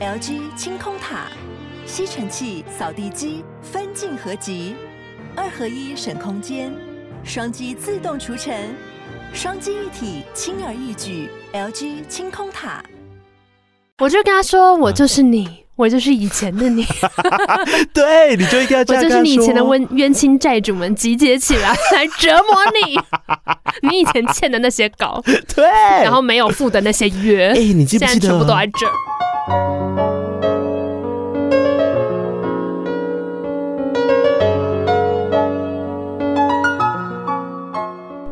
LG 清空塔，吸尘器、扫地机分镜合集，二合一省空间，双击自动除尘，双击一体轻而易举。LG 清空塔，我就跟他说：“我就是你，啊、我就是以前的你。”对，你就应该这样我就是你以前的冤冤亲债主们集结起来来折磨你。你以前欠的那些稿，对，然后没有付的那些约，哎、欸，你记不记得？现在全部都在这儿。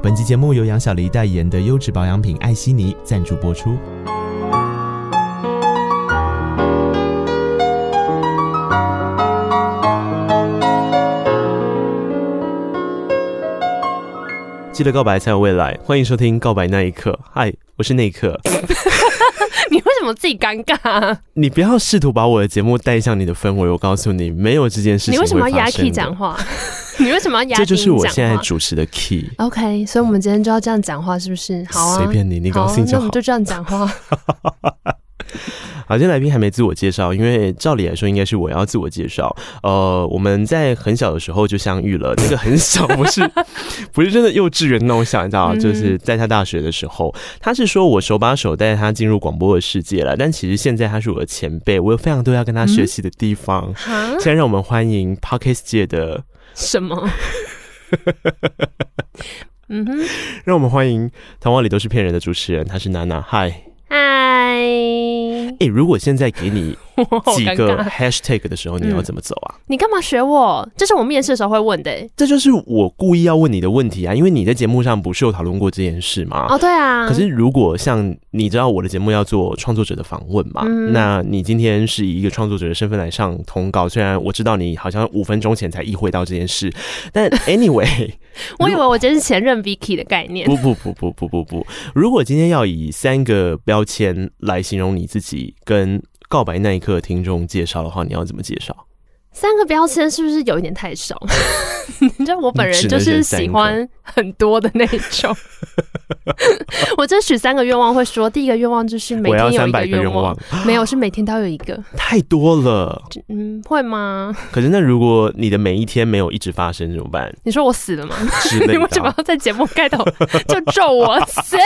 本期节目由杨小黎代言的优质保养品艾希尼赞助播出。记得告白才有未来，欢迎收听《告白那一刻》。嗨，我是那一刻。你为什么自己尴尬啊？你不要试图把我的节目带向你的氛围。我告诉你，没有这件事情。你为什么要压 key 讲话？你为什么要压？这就是我现在主持的 key。OK，所以我们今天就要这样讲话，是不是？好啊，随便你，你高兴就好。那我们就这样讲话。好，今天来宾还没自我介绍，因为照理来说应该是我要自我介绍。呃，我们在很小的时候就相遇了，那个很小不是 不是真的幼稚园那种小，你知道，就是在他大学的时候，他是说我手把手带他进入广播的世界了，但其实现在他是我的前辈，我有非常多要跟他学习的地方。嗯、现在让我们欢迎 Podcast 界的什么？嗯哼，让我们欢迎童话里都是骗人的主持人，他是娜娜，嗨。嗨，哎，如果现在给你 几个 hashtag 的时候，你要怎么走啊？嗯、你干嘛学我？这是我面试的时候会问的。这就是我故意要问你的问题啊，因为你在节目上不是有讨论过这件事吗？哦，对啊。可是如果像你知道我的节目要做创作者的访问嘛，嗯、那你今天是以一个创作者的身份来上通告，虽然我知道你好像五分钟前才意会到这件事，但 anyway，我以为我真是前任 Vicky 的概念。不不不不不不不，如果今天要以三个标标签来形容你自己，跟告白那一刻听众介绍的话，你要怎么介绍？三个标签是不是有一点太少？你知道我本人就是喜欢很多的那种。我这许三个愿望，会说第一个愿望就是每天有一个愿望，没有是每天都要有一个，太多了。嗯，会吗？可是那如果你的每一天没有一直发生怎么办？你说我死了吗？你为什么要在节目开头就咒我死？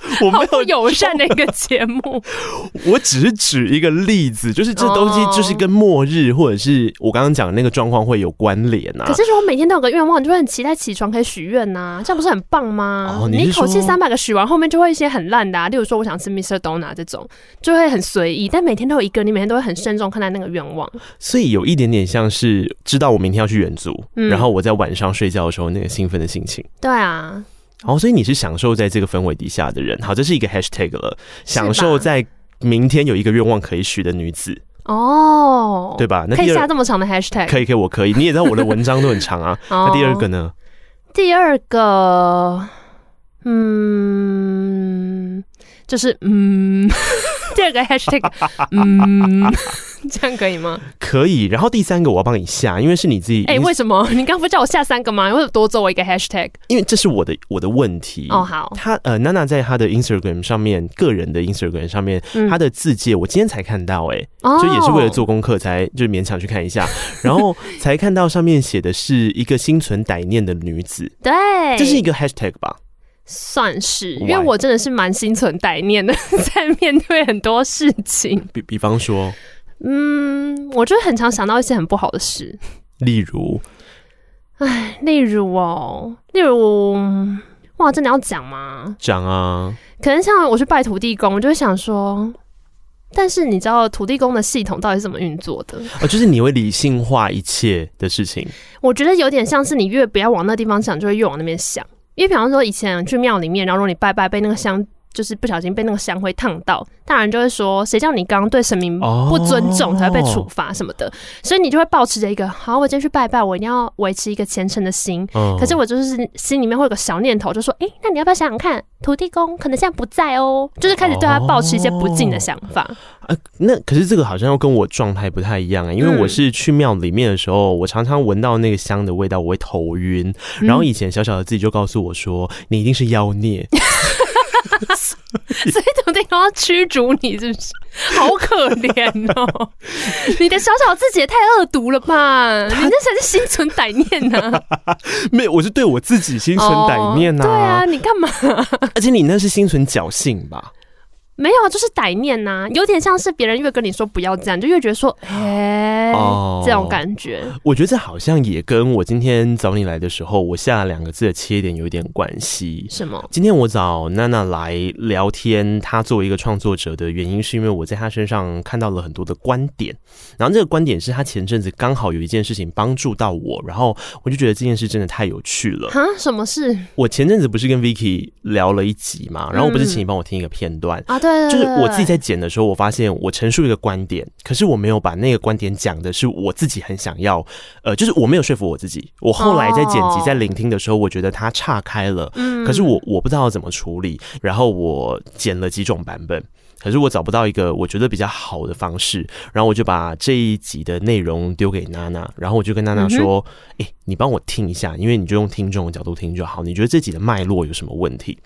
我没有友善的一个节目，我只是举一个例子，就是这东西就是跟末日或者是我刚刚讲的那个状况会有关联呐。可是如果每天都有个愿望，你就会很期待起床可以许愿呐，这样不是很棒吗？哦、你，你一口气三百个许完，后面就会一些很烂的啊，例如说我想吃 Mr. Donut 这种，就会很随意。但每天都有一个，你每天都会很慎重看待那个愿望。所以有一点点像是知道我明天要去远足，嗯、然后我在晚上睡觉的时候那个兴奋的心情。对啊。哦，所以你是享受在这个氛围底下的人。好，这是一个 hashtag 了，享受在明天有一个愿望可以许的女子。哦，对吧？那可以下这么长的 hashtag？可以，可以，我可以。你也知道我的文章都很长啊。那第二个呢？第二个，嗯，就是嗯，第二个 hashtag，嗯。这样可以吗？可以。然后第三个我要帮你下，因为是你自己。哎、欸，为什么？你刚不叫我下三个吗？为什么多做我一个 hashtag？因为这是我的我的问题。哦，好。他呃，娜娜在她的 Instagram 上面，个人的 Instagram 上面，她、嗯、的字界我今天才看到、欸，哎、哦，就也是为了做功课才就勉强去看一下，然后才看到上面写的是一个心存歹念的女子。对，这是一个 hashtag 吧？算是，因为我真的是蛮心存歹念的，在面对很多事情。比比方说。嗯，我就很常想到一些很不好的事，例如，哎，例如哦，例如，哇，真的要讲吗？讲啊！可能像我去拜土地公，我就会想说，但是你知道土地公的系统到底是怎么运作的？哦，就是你会理性化一切的事情。我觉得有点像是你越不要往那地方想，就会越往那边想。因为比方说以前去庙里面，然后如果你拜拜被那个香。就是不小心被那个香灰烫到，大人就会说：“谁叫你刚刚对神明不尊重，才会被处罚什么的。”所以你就会保持着一个“好，我今天去拜拜，我一定要维持一个虔诚的心。”可是我就是心里面会有个小念头，就说：“哎，那你要不要想想看，土地公可能现在不在哦？”就是开始对他抱持一些不敬的想法。呃，那可是这个好像又跟我状态不太一样啊，因为我是去庙里面的时候，我常常闻到那个香的味道，我会头晕。然后以前小小的自己就告诉我说：“你一定是妖孽。”所以怎么地都要驱逐你，是不是？好可怜哦！你的小小自己也太恶毒了吧？你那才是心存歹念呢、啊。没有，我是对我自己心存歹念呐、啊。对啊，你干嘛？而且你那是心存侥幸吧？没有啊，就是歹念呐、啊，有点像是别人越跟你说不要这样，就越觉得说，哎、欸哦，这种感觉。我觉得这好像也跟我今天找你来的时候，我下了两个字的切点有一点关系。什么？今天我找娜娜来聊天，她作为一个创作者的原因，是因为我在她身上看到了很多的观点。然后这个观点是她前阵子刚好有一件事情帮助到我，然后我就觉得这件事真的太有趣了。哈？什么事？我前阵子不是跟 Vicky 聊了一集嘛，然后我不是请你帮我听一个片段、嗯、啊？对。就是我自己在剪的时候，我发现我陈述一个观点，可是我没有把那个观点讲的是我自己很想要，呃，就是我没有说服我自己。我后来在剪辑、在聆听的时候，我觉得它岔开了，可是我我不知道怎么处理，然后我剪了几种版本，可是我找不到一个我觉得比较好的方式，然后我就把这一集的内容丢给娜娜，然后我就跟娜娜说：“哎，你帮我听一下，因为你就用听众的角度听就好，你觉得这集的脉络有什么问题？”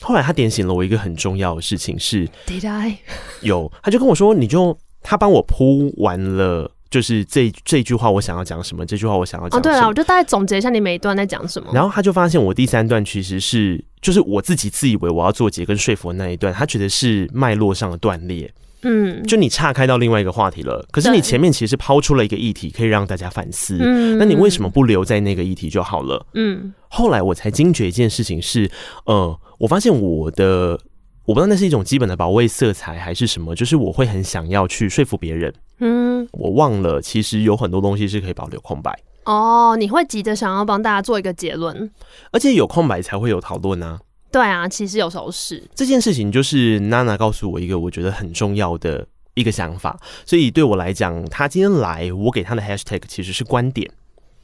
后来他点醒了我一个很重要的事情是，Did I？有，他就跟我说，你就他帮我铺完了，就是这这句话我想要讲什么，这句话我想要讲对啊，我就大概总结一下你每一段在讲什么。然后他就发现我第三段其实是，就是我自己自以为我要做结跟说服的那一段，他觉得是脉络上的断裂。嗯，就你岔开到另外一个话题了，可是你前面其实抛出了一个议题，可以让大家反思。嗯，那你为什么不留在那个议题就好了？嗯，后来我才惊觉一件事情是，呃，我发现我的，我不知道那是一种基本的保卫色彩还是什么，就是我会很想要去说服别人。嗯，我忘了，其实有很多东西是可以保留空白。哦，你会急着想要帮大家做一个结论，而且有空白才会有讨论呢。对啊，其实有时候是这件事情，就是娜娜告诉我一个我觉得很重要的一个想法，所以对我来讲，她今天来，我给她的 hashtag 其实是观点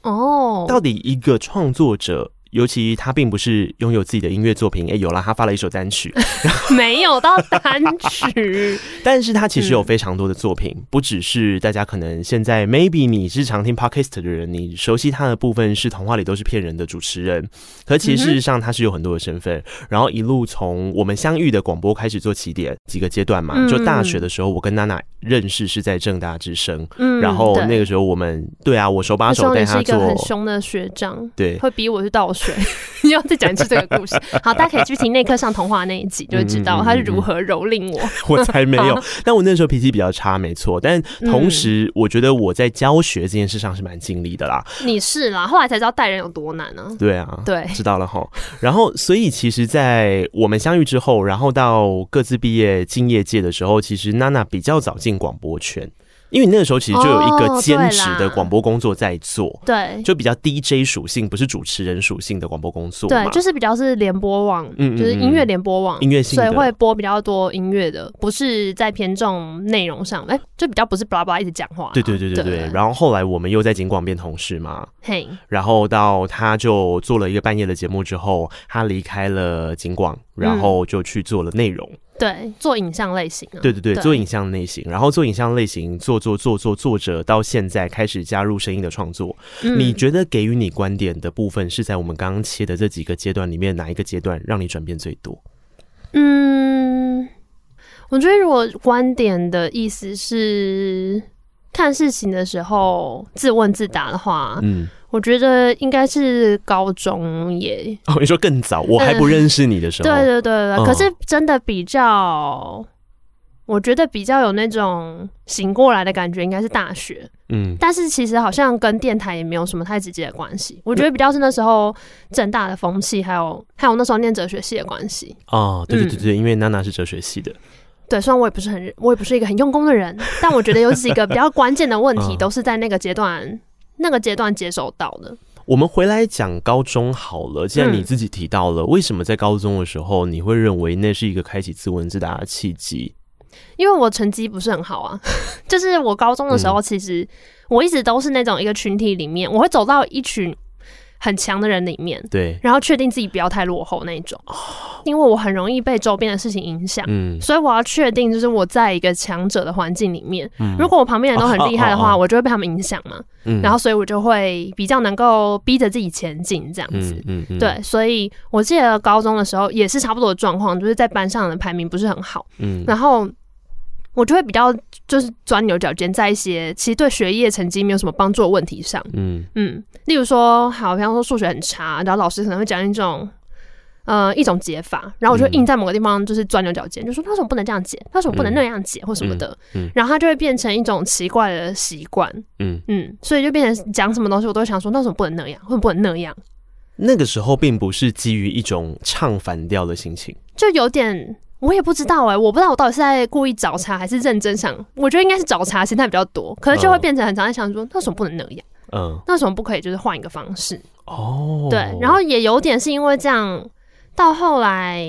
哦，到底一个创作者。尤其他并不是拥有自己的音乐作品，哎、欸，有了，他发了一首单曲，没有到单曲，但是他其实有非常多的作品，嗯、不只是大家可能现在 maybe 你是常听 podcast 的人，你熟悉他的部分是童话里都是骗人的主持人，可其实事实上他是有很多的身份、嗯，然后一路从我们相遇的广播开始做起点，几个阶段嘛、嗯，就大学的时候我跟娜娜认识是在正大之声，嗯，然后那个时候我们对啊，我手把手带他做，很凶的学长，对，会逼我去倒水。你要再讲一次这个故事，好，大家可以去听那课上童话那一集，就会知道他是如何蹂躏我。我才没有，但我那时候脾气比较差，没错。但同时，我觉得我在教学这件事上是蛮尽力的啦。你是啦，后来才知道带人有多难呢、啊。对啊，对，知道了哈。然后，所以其实，在我们相遇之后，然后到各自毕业进业界的时候，其实娜娜比较早进广播圈。因为你那个时候其实就有一个兼职的广播工作在做，哦，对，就比较 DJ 属性，不是主持人属性的广播工作，对，就是比较是联播网，嗯，就是音乐联播网，音乐性，所以会播比较多音乐的，不是在偏重内容上，哎，就比较不是巴拉巴拉一直讲话，对对对对对，对。然后后来我们又在警广变同事嘛，嘿，然后到他就做了一个半夜的节目之后，他离开了警广，然后就去做了内容。嗯对，做影像类型啊，对对对，做影像类型，然后做影像类型，做做做做作者，到现在开始加入声音的创作。嗯。你觉得给予你观点的部分是在我们刚刚切的这几个阶段里面哪一个阶段让你转变最多？嗯，我觉得如果观点的意思是看事情的时候自问自答的话，嗯。我觉得应该是高中耶。哦，你说更早，我还不认识你的时候。对对对对，可是真的比较，我觉得比较有那种醒过来的感觉，应该是大学。嗯，但是其实好像跟电台也没有什么太直接的关系。我觉得比较是那时候正大的风气，还有还有那时候念哲学系的关系。哦，对对对对，因为娜娜是哲学系的。对，虽然我也不是很，我也不是一个很用功的人，但我觉得有几个比较关键的问题，都是在那个阶段。那个阶段接收到的。我们回来讲高中好了。既然你自己提到了，为什么在高中的时候你会认为那是一个开启自问自答的契机？因为我成绩不是很好啊。就是我高中的时候，其实我一直都是那种一个群体里面，我会走到一群很强的人里面，对，然后确定自己不要太落后那一种。因为我很容易被周边的事情影响，嗯，所以我要确定就是我在一个强者的环境里面，嗯，如果我旁边人都很厉害的话，我就会被他们影响嘛，嗯，然后所以我就会比较能够逼着自己前进这样子，嗯嗯，对，所以我记得高中的时候也是差不多的状况，就是在班上的排名不是很好，嗯，然后。我就会比较就是钻牛角尖，在一些其实对学业成绩没有什么帮助的问题上，嗯。嗯，例如说，好，比方说数学很差，然后老师可能会讲一种呃一种解法，然后我就硬在某个地方就是钻牛角尖，就说他为什么不能这样解，他为什么不能那样解或什么的，嗯，然后他就会变成一种奇怪的习惯，嗯。嗯，所以就变成讲什么东西我都想说，那为什么不能那样，为什么不能那样？那个时候并不是基于一种唱反调的心情，就有点。我也不知道哎、欸，我不知道我到底是在故意找茬还是认真想。我觉得应该是找茬心态比较多，可是就会变成很常在想说，那为什么不能那样？嗯，那为什么不可以就是换一个方式？哦，对，然后也有点是因为这样，到后来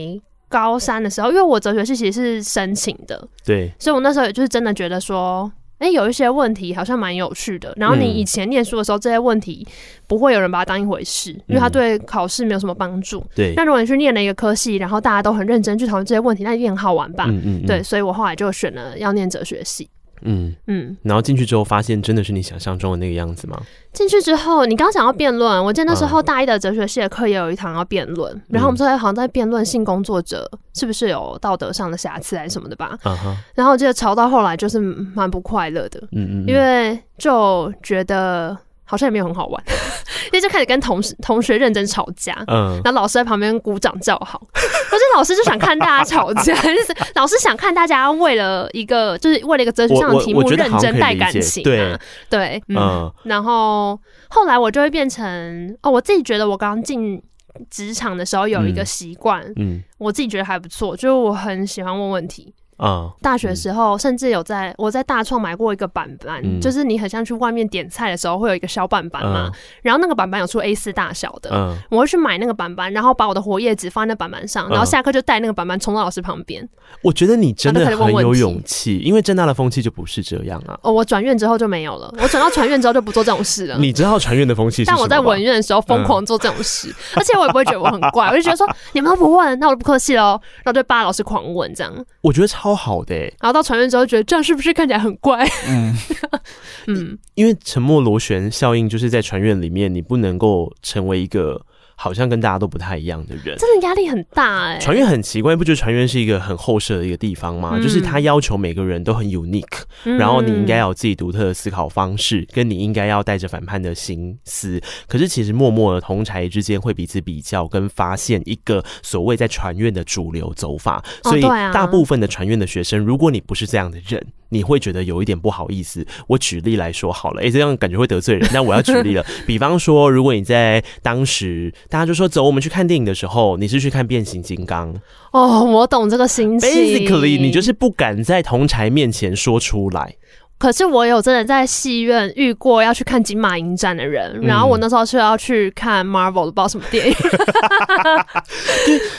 高三的时候，因为我哲学系其实是申请的，对，所以我那时候也就是真的觉得说。哎、欸，有一些问题好像蛮有趣的。然后你以前念书的时候，这些问题不会有人把它当一回事，因为它对考试没有什么帮助。对。那如果你去念了一个科系，然后大家都很认真去讨论这些问题，那一定很好玩吧？嗯嗯嗯。对，所以我后来就选了要念哲学系。嗯嗯，然后进去之后发现真的是你想象中的那个样子吗？进去之后，你刚刚讲到辩论，我记得那时候大一的哲学系的课也有一堂要辩论，嗯、然后我们说好像在辩论性工作者是不是有道德上的瑕疵还是什么的吧。嗯、然后我记得吵到后来就是蛮不快乐的，嗯嗯，因为就觉得。好像也没有很好玩，因为就开始跟同事同学认真吵架，嗯，然后老师在旁边鼓掌叫好，可是老师就想看大家吵架，就是老师想看大家为了一个就是为了一个哲学上的题目认真带感情，对。对，嗯，然后后来我就会变成哦，我自己觉得我刚进职场的时候有一个习惯，嗯，我自己觉得还不错，就是我很喜欢问问题。啊，大学时候甚至有在我在大创买过一个板板，嗯、就是你很像去外面点菜的时候会有一个小板板嘛，嗯、然后那个板板有出 A 四大小的，嗯、我会去买那个板板，然后把我的活页纸放在那板板上，然后下课就带那个板板冲到老师旁边。我觉得你真的很有勇气，因为正大的风气就不是这样啊。哦，我转院之后就没有了，我转到传院之后就不做这种事了。你知道传院的风气？但我在文院的时候疯狂做这种事，嗯、而且我也不会觉得我很怪，我就觉得说 你们都不问，那我就不客气喽，然后就扒老师狂问这样。我觉得超好的、欸。然后到船院之后，觉得这样是不是看起来很怪？嗯 嗯，因为沉默螺旋效应就是在船院里面，你不能够成为一个。好像跟大家都不太一样的人，真的压力很大哎、欸。传院很奇怪，不觉得船院是一个很后设的一个地方吗？嗯、就是他要求每个人都很 unique，、嗯、然后你应该要有自己独特的思考方式，跟你应该要带着反叛的心思。可是其实默默的同侪之间会彼此比较，跟发现一个所谓在船院的主流走法。所以大部分的船院的学生，如果你不是这样的人，你会觉得有一点不好意思。我举例来说好了，哎、欸，这样感觉会得罪人。那我要举例了，比方说，如果你在当时。大家就说走，我们去看电影的时候，你是去看变形金刚哦，我懂这个心情。Basically，你就是不敢在同台面前说出来。可是我有真的在戏院遇过要去看金马影展的人，嗯、然后我那时候是要去看 Marvel 的，不知道什么电影，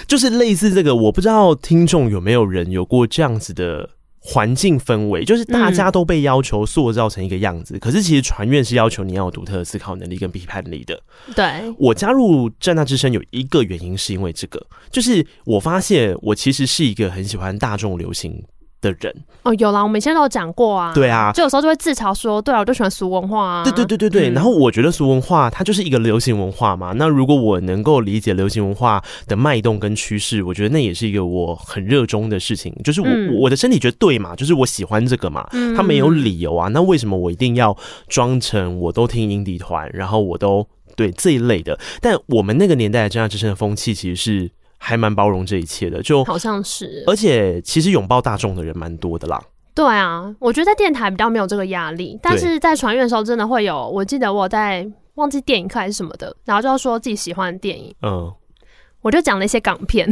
就就是类似这个，我不知道听众有没有人有过这样子的。环境氛围就是大家都被要求塑造成一个样子，嗯、可是其实传院是要求你要有独特的思考能力跟批判力的。对，我加入战大之声有一个原因是因为这个，就是我发现我其实是一个很喜欢大众流行的人哦，有啦，我们以前都有讲过啊。对啊，就有时候就会自嘲说，对啊，我就喜欢俗文化啊。对对对对对。嗯、然后我觉得俗文化它就是一个流行文化嘛。那如果我能够理解流行文化的脉动跟趋势，我觉得那也是一个我很热衷的事情。就是我、嗯、我的身体觉得对嘛，就是我喜欢这个嘛。嗯。他没有理由啊。那为什么我一定要装成我都听 indie 团，然后我都对这一类的？但我们那个年代的真爱之声的风气其实是。还蛮包容这一切的，就好像是，而且其实拥抱大众的人蛮多的啦。对啊，我觉得在电台比较没有这个压力，但是在传阅的时候真的会有。我记得我在忘记电影课还是什么的，然后就要说自己喜欢的电影，嗯，我就讲了一些港片，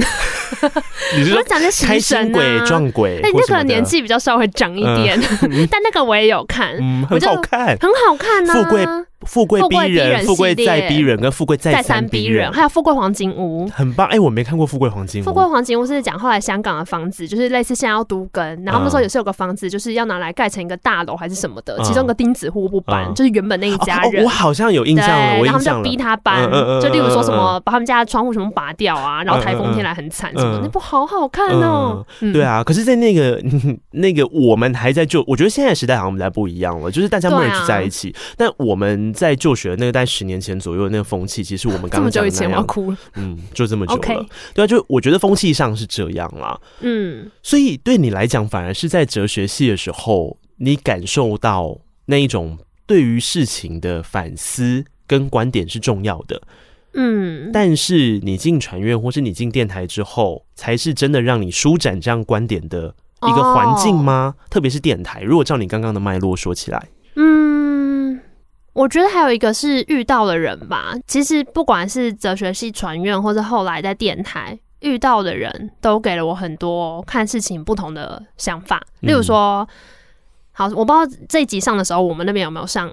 你是说讲的开心鬼撞鬼？哎，那个年纪比较稍微长一点，但那个我也有看，嗯，很好看，很好看啊，富贵。富贵逼人，富贵再逼人，跟富贵再三逼人，还有富贵黄金屋，很棒。哎、欸，我没看过富贵黄金屋。富贵黄金屋是讲后来香港的房子，就是类似现在要都更，然后那时候也是有个房子，就是要拿来盖成一个大楼还是什么的，嗯、其中一个钉子户不搬，嗯、就是原本那一家人。哦哦、我好像有印象了，我印象了，然后他们就逼他搬，就例如说什么把他们家的窗户什么拔掉啊，然后台风天来很惨什么，那部好好看哦、嗯。对啊，可是，在那个 那个我们还在就，我觉得现在时代好像比较不一样了，就是大家 merge 在一起，啊、但我们在就学的那个。在十年前左右的那个风气，其实我们刚刚讲的这么久以前，我要哭了。嗯，就这么久了。对啊，就我觉得风气上是这样啦。嗯，所以对你来讲，反而是在哲学系的时候，你感受到那一种对于事情的反思跟观点是重要的。嗯，但是你进传院或是你进电台之后，才是真的让你舒展这样观点的一个环境吗？哦、特别是电台，如果照你刚刚的脉络说起来，嗯。我觉得还有一个是遇到的人吧。其实不管是哲学系传院，或者后来在电台遇到的人，都给了我很多看事情不同的想法。例如说，好，我不知道这一集上的时候，我们那边有没有上。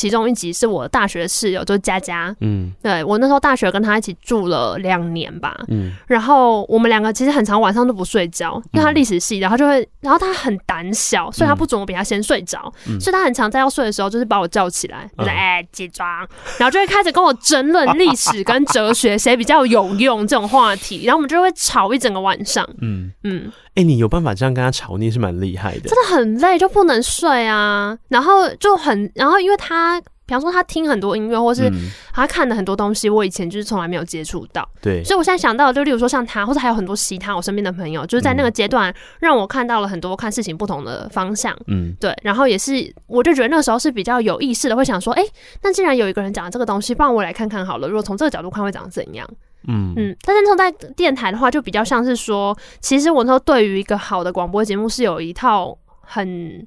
其中一集是我大学室友，就是佳佳。嗯，对，我那时候大学跟他一起住了两年吧。嗯，然后我们两个其实很长晚上都不睡觉，因为他历史系，然后就会，然后他很胆小，所以他不准我比他先睡着，嗯，所以他很常在要睡的时候就是把我叫起来，来哎起床，然后就会开始跟我争论历史跟哲学谁比较有用这种话题，然后我们就会吵一整个晚上。嗯嗯，哎，你有办法这样跟他吵，你也是蛮厉害的。真的很累，就不能睡啊，然后就很，然后因为他。他，比方说，他听很多音乐，或是他看的很多东西，我以前就是从来没有接触到。对，所以我现在想到，就例如说像他，或者还有很多其他我身边的朋友，就是在那个阶段让我看到了很多看事情不同的方向。嗯，对。然后也是，我就觉得那个时候是比较有意识的，会想说，哎、欸，那既然有一个人讲这个东西，不然我来看看好了。如果从这个角度看，会长怎样？嗯嗯。但是从在电台的话，就比较像是说，其实我那时候对于一个好的广播节目是有一套很。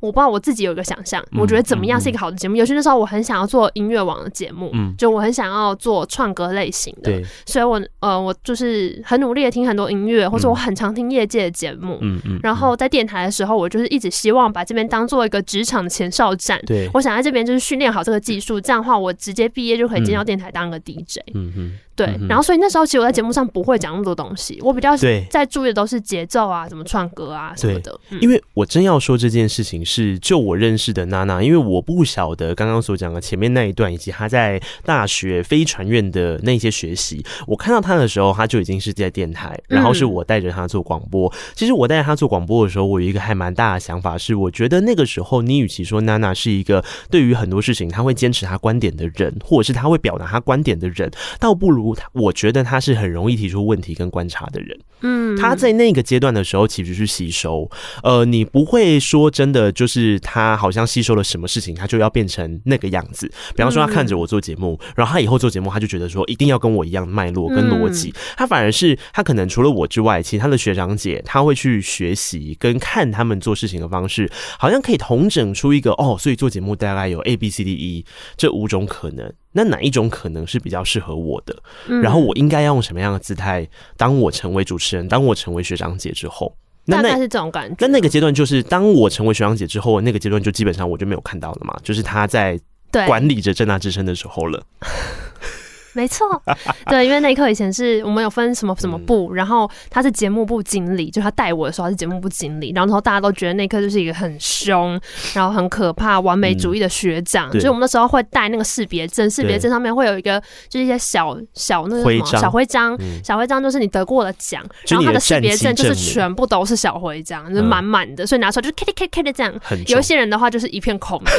我不知道我自己有一个想象，我觉得怎么样是一个好的节目。尤其那时候我很想要做音乐网的节目，就我很想要做创歌类型的，所以我呃我就是很努力的听很多音乐，或者我很常听业界的节目。然后在电台的时候，我就是一直希望把这边当做一个职场的前哨站。对我想在这边就是训练好这个技术，这样的话我直接毕业就可以进到电台当个 DJ 嗯嗯。对，然后所以那时候其实我在节目上不会讲那么多东西，我比较在注意的都是节奏啊，怎么创歌啊什么的。因为我真要说这件事情是就我认识的娜娜，因为我不晓得刚刚所讲的前面那一段，以及她在大学非传院的那些学习。我看到她的时候，她就已经是在电台，然后是我带着她做广播。其实我带着她做广播的时候，我有一个还蛮大的想法是，我觉得那个时候你与其说娜娜是一个对于很多事情她会坚持她观点的人，或者是她会表达她观点的人，倒不如她。我觉得他是很容易提出问题跟观察的人。嗯，他在那个阶段的时候其实是吸收。呃，你不会说真的，就是他好像吸收了什么事情，他就要变成那个样子。比方说，他看着我做节目，然后他以后做节目，他就觉得说一定要跟我一样脉络跟逻辑。他反而是他可能除了我之外，其他的学长姐他会去学习跟看他们做事情的方式，好像可以统整出一个哦，所以做节目大概有 A B C D E 这五种可能。那哪一种可能是比较适合我的？嗯、然后我应该要用什么样的姿态？当我成为主持人，当我成为学长姐之后，那那是这种感觉。那那个阶段就是，当我成为学长姐之后，那个阶段就基本上我就没有看到了嘛，就是他在管理着正大之声的时候了。没错，对，因为那一刻以前是我们有分什么什么部，然后他是节目部经理，就他带我的时候他是节目部经理，然后大家都觉得那一刻就是一个很凶，然后很可怕、完美主义的学长，所以我们那时候会带那个识别证，识别证上面会有一个就是一些小小那个什么小徽章，小徽章就是你得过的奖，然后他的识别证就是全部都是小徽章，就是满满的，所以拿出来就是 K K K 的这样，有一些人的话就是一片空的，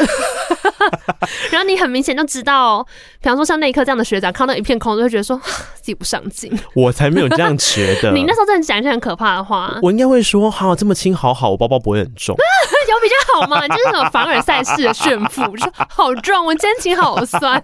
然后你很明显就知道，比方说像那一刻这样的学长。看到一片空，就会觉得说自己不上进。我才没有这样觉得。你那时候真的讲一些很可怕的话。我应该会说：好，这么轻，好好，我包包不会很重。有比较好吗？就是什么凡尔赛式的炫富，就说好重，我肩颈好酸，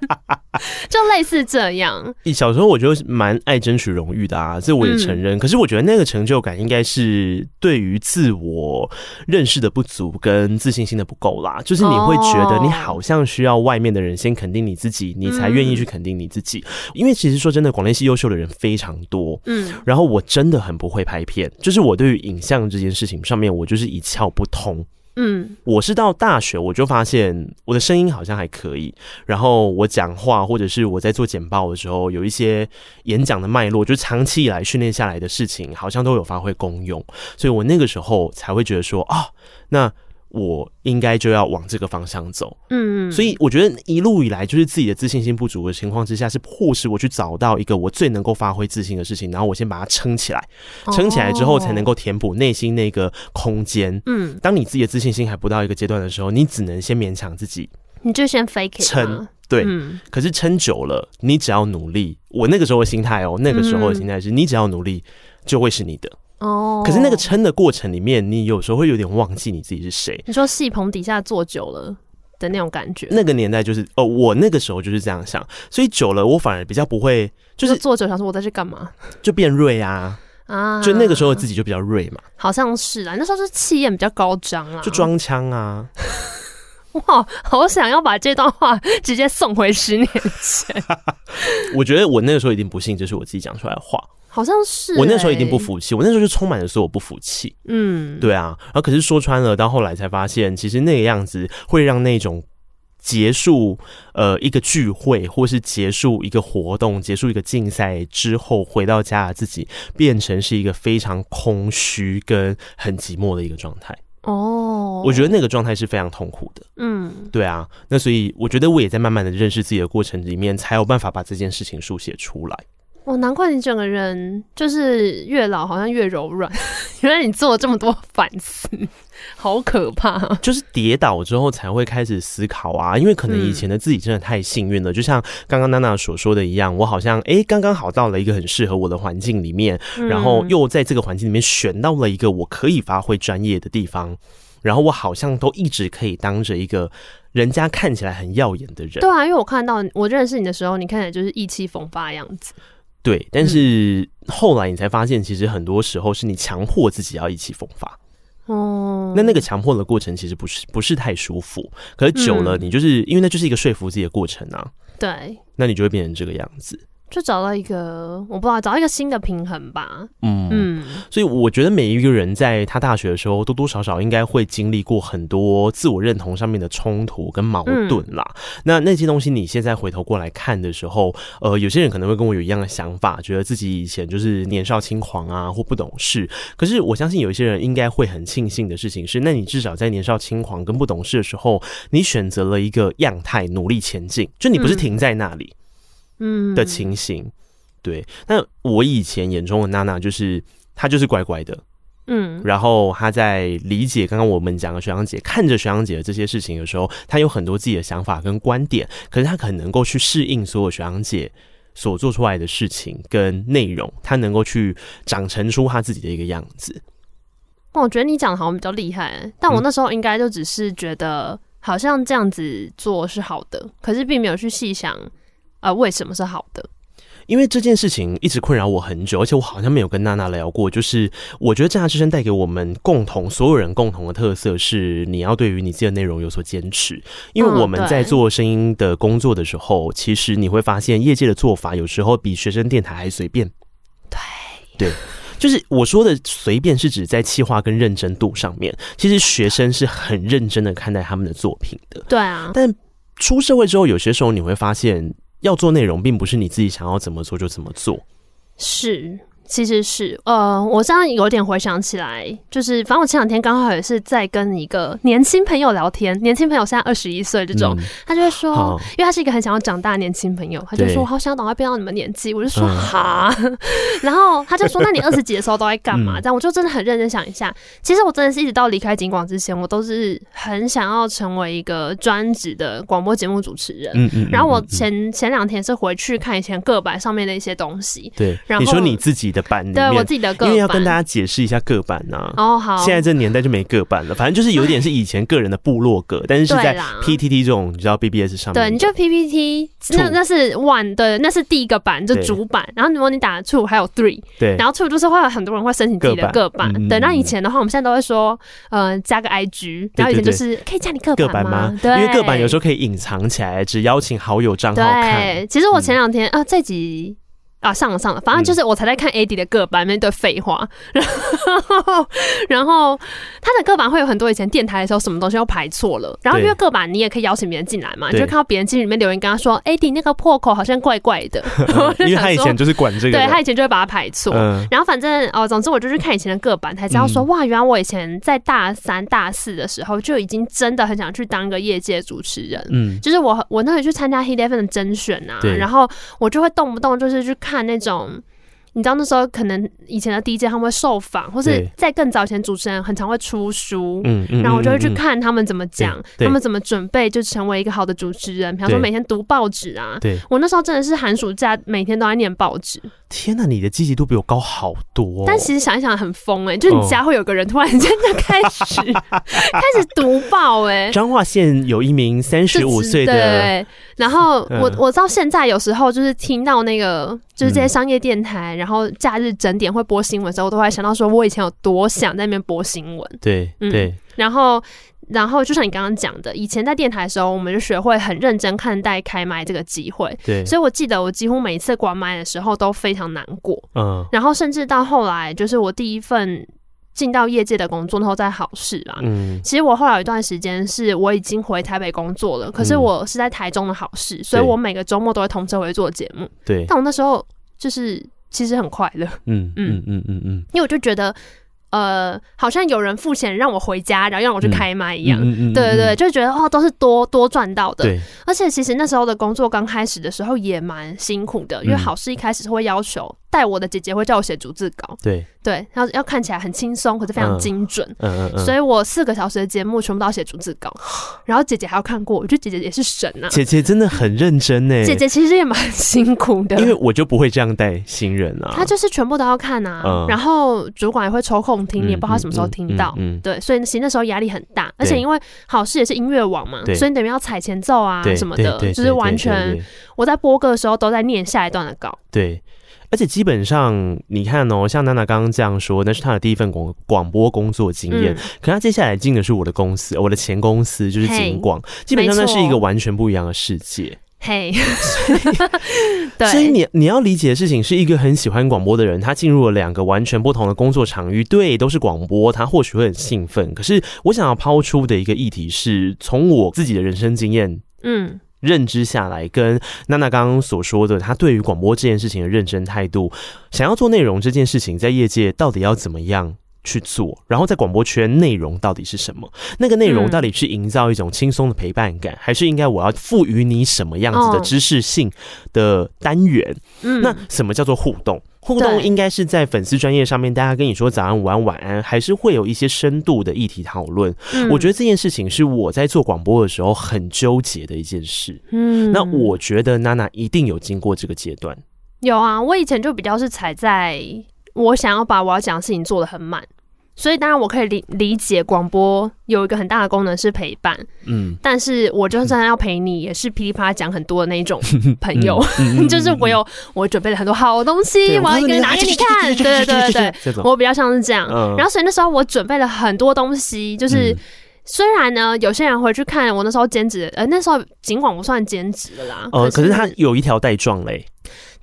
就类似这样。小时候我就蛮爱争取荣誉的啊，这我也承认。嗯、可是我觉得那个成就感应该是对于自我认识的不足跟自信心的不够啦。就是你会觉得你好像需要外面的人先肯定你自己，你才愿意去肯定你自己。因为其实说真的，广电系优秀的人非常多，嗯，然后我真的很不会拍片，就是我对于影像这件事情上面，我就是一窍不通。嗯，我是到大学我就发现我的声音好像还可以，然后我讲话或者是我在做简报的时候，有一些演讲的脉络，就长期以来训练下来的事情，好像都有发挥功用，所以我那个时候才会觉得说啊，那。我应该就要往这个方向走，嗯，所以我觉得一路以来就是自己的自信心不足的情况之下，是迫使我去找到一个我最能够发挥自信的事情，然后我先把它撑起来，撑起来之后才能够填补内心那个空间。嗯，当你自己的自信心还不到一个阶段的时候，你只能先勉强自己，你就先 fake 撑，对，可是撑久了，你只要努力，我那个时候的心态哦，那个时候的心态是你只要努力就会是你的。哦，可是那个撑的过程里面，你有时候会有点忘记你自己是谁。你说戏棚底下坐久了的那种感觉，那个年代就是哦，我那个时候就是这样想，所以久了我反而比较不会，就是坐久想说我在这干嘛，就变锐啊。啊，就那个时候自己就比较锐嘛，好像是啊，那时候是气焰比较高涨啊，就装腔啊，哇，好想要把这段话直接送回十年前。我觉得我那个时候一定不信这是我自己讲出来的话。好像是、欸、我那时候一定不服气，我那时候就充满了所有不服气。嗯，对啊。然后可是说穿了，到后来才发现，其实那个样子会让那种结束呃一个聚会，或是结束一个活动、结束一个竞赛之后回到家的自己，变成是一个非常空虚跟很寂寞的一个状态。哦，我觉得那个状态是非常痛苦的。嗯，对啊。那所以我觉得我也在慢慢的认识自己的过程里面，才有办法把这件事情书写出来。哦，难怪你整个人就是越老好像越柔软，原来你做了这么多反思，好可怕！就是跌倒之后才会开始思考啊，因为可能以前的自己真的太幸运了，嗯、就像刚刚娜娜所说的一样，我好像哎刚刚好到了一个很适合我的环境里面，然后又在这个环境里面选到了一个我可以发挥专业的地方，然后我好像都一直可以当着一个人家看起来很耀眼的人。对啊，因为我看到我认识你的时候，你看起来就是意气风发的样子。对，但是后来你才发现，其实很多时候是你强迫自己要意气风发。哦，那那个强迫的过程其实不是不是太舒服，可是久了，你就是、嗯、因为那就是一个说服自己的过程啊。对，那你就会变成这个样子。就找到一个，我不知道，找到一个新的平衡吧。嗯嗯，所以我觉得每一个人在他大学的时候，多多少少应该会经历过很多自我认同上面的冲突跟矛盾啦。嗯、那那些东西，你现在回头过来看的时候，呃，有些人可能会跟我有一样的想法，觉得自己以前就是年少轻狂啊，或不懂事。可是我相信有一些人应该会很庆幸的事情是，那你至少在年少轻狂跟不懂事的时候，你选择了一个样态，努力前进，就你不是停在那里。嗯嗯的情形，对。那我以前眼中的娜娜，就是她就是乖乖的，嗯。然后她在理解刚刚我们讲的学长姐，看着学长姐的这些事情的时候，她有很多自己的想法跟观点。可是她很能能够去适应所有学长姐所做出来的事情跟内容，她能够去长成出她自己的一个样子。我觉得你讲的好像比较厉害，但我那时候应该就只是觉得好像这样子做是好的，可是并没有去细想。啊，为什么是好的？因为这件事情一直困扰我很久，而且我好像没有跟娜娜聊过。就是我觉得政大之声带给我们共同所有人共同的特色是，你要对于你自己的内容有所坚持。因为我们在做声音的工作的时候，其实你会发现业界的做法有时候比学生电台还随便。对对，就是我说的随便是指在气划跟认真度上面，其实学生是很认真的看待他们的作品的。对啊，但出社会之后，有些时候你会发现。要做内容，并不是你自己想要怎么做就怎么做。是。其实是，呃，我这样有点回想起来，就是反正我前两天刚好也是在跟一个年轻朋友聊天，年轻朋友现在二十一岁这种，嗯、他就会说，因为他是一个很想要长大的年轻朋友，他就说，我好想要赶快变到你们年纪，我就说哈，嗯、然后他就说，那你二十几的时候都在干嘛？嗯、这样我就真的很认真想一下，其实我真的是一直到离开警广之前，我都是很想要成为一个专职的广播节目主持人。嗯嗯，嗯，然后我前前两天是回去看以前个版上面的一些东西，对，然后你说你自己的版，对我自己的个版，因为要跟大家解释一下个版呐。哦，好，现在这年代就没个版了，反正就是有点是以前个人的部落格，但是是在 PTT 这种你知道 BBS 上面。对，你就 PPT，那那是 one，对，那是第一个版，就主版。然后如果你打 two，还有 three，对，然后 two 就是会有很多人会申请自己的个版。对，那以前的话，我们现在都会说，呃，加个 IG，然后以前就是可以加你个版吗？对，因为个版有时候可以隐藏起来，只邀请好友账号看。对，其实我前两天啊，这集。啊，上了上了，反正就是我才在看 AD 的个版，那堆废话。然后，然后他的个版会有很多以前电台的时候什么东西又排错了。然后因为个版你也可以邀请别人进来嘛，你就看到别人进里面留言跟他说：“AD 那个破口好像怪怪的。嗯”因为他以前就是管这个，对他以前就会把它排错。嗯、然后反正哦，总之我就去看以前的个版，才知道说、嗯、哇，原来我以前在大三、大四的时候就已经真的很想去当个业界主持人。嗯，就是我我那里去参加 FM 的甄选啊，然后我就会动不动就是去看那种。你知道那时候可能以前的 DJ 他们会受访，或是在更早前主持人很常会出书，嗯嗯，然后我就会去看他们怎么讲，他们怎么准备就成为一个好的主持人。比方说每天读报纸啊，对，我那时候真的是寒暑假每天都在念报纸。天哪，你的积极度比我高好多。但其实想一想很疯哎，就你家会有个人突然间就开始 开始读报哎。彰化县有一名三十五岁的，对，然后我我到现在有时候就是听到那个就是这些商业电台，然后假日整点会播新闻的时候，我都会想到说，我以前有多想在那边播新闻。对，对。然后，然后就像你刚刚讲的，以前在电台的时候，我们就学会很认真看待开麦这个机会。对。所以我记得我几乎每一次关麦的时候都非常难过。嗯。然后甚至到后来，就是我第一份进到业界的工作，然后在好事啊。嗯。其实我后来有一段时间是我已经回台北工作了，可是我是在台中的好事，所以我每个周末都会通车回去做节目。对。但我那时候就是。其实很快乐，嗯嗯嗯嗯嗯，因为我就觉得。呃，好像有人付钱让我回家，然后让我去开麦一样。嗯嗯嗯、对对对，就觉得哦，都是多多赚到的。对。而且其实那时候的工作刚开始的时候也蛮辛苦的，因为好事一开始会要求带我的姐姐会叫我写逐字稿。对对，要要看起来很轻松，可是非常精准。嗯嗯嗯。所以我四个小时的节目全部都要写逐字稿，然后姐姐还要看过。我觉得姐姐也是神啊！姐姐真的很认真呢。姐姐其实也蛮辛苦的，因为我就不会这样带新人啊。她就是全部都要看啊，然后主管也会抽空听，你也不知道他什么时候听到。嗯，对，所以其实那时候压力很大，而且因为好事也是音乐网嘛，所以你等于要踩前奏啊什么的，就是完全我在播歌的时候都在念下一段的稿。对，而且基本上你看哦，像娜娜刚刚这样说，那是她的第一份广广播工作经验。可她接下来进的是我的公司，我的前公司就是景广，基本上那是一个完全不一样的世界。嘿，对，所以你你要理解的事情是一个很喜欢广播的人，他进入了两个完全不同的工作场域，对，都是广播，他或许会很兴奋。可是我想要抛出的一个议题是，从我自己的人生经验，嗯，认知下来，跟娜娜刚刚所说的，她对于广播这件事情的认真态度，想要做内容这件事情，在业界到底要怎么样？去做，然后在广播圈内容到底是什么？那个内容到底是营造一种轻松的陪伴感，嗯、还是应该我要赋予你什么样子的知识性的单元？嗯，那什么叫做互动？互动应该是在粉丝专业上面，大家跟你说早安、午安、晚安，还是会有一些深度的议题讨论？嗯、我觉得这件事情是我在做广播的时候很纠结的一件事。嗯，那我觉得娜娜一定有经过这个阶段。有啊，我以前就比较是踩在我想要把我要讲的事情做的很满。所以当然我可以理理解广播有一个很大的功能是陪伴，嗯，但是我就算要陪你，也是噼里啪啦讲很多的那种 朋友，就是我有我准备了很多好东西，我要一个拿给你看，对对对对，我比较像是这样。然后所以那时候我准备了很多东西，就是虽然呢，有些人回去看我那时候兼职，呃，那时候尽管不算兼职了啦，呃，可是他有一条带状嘞。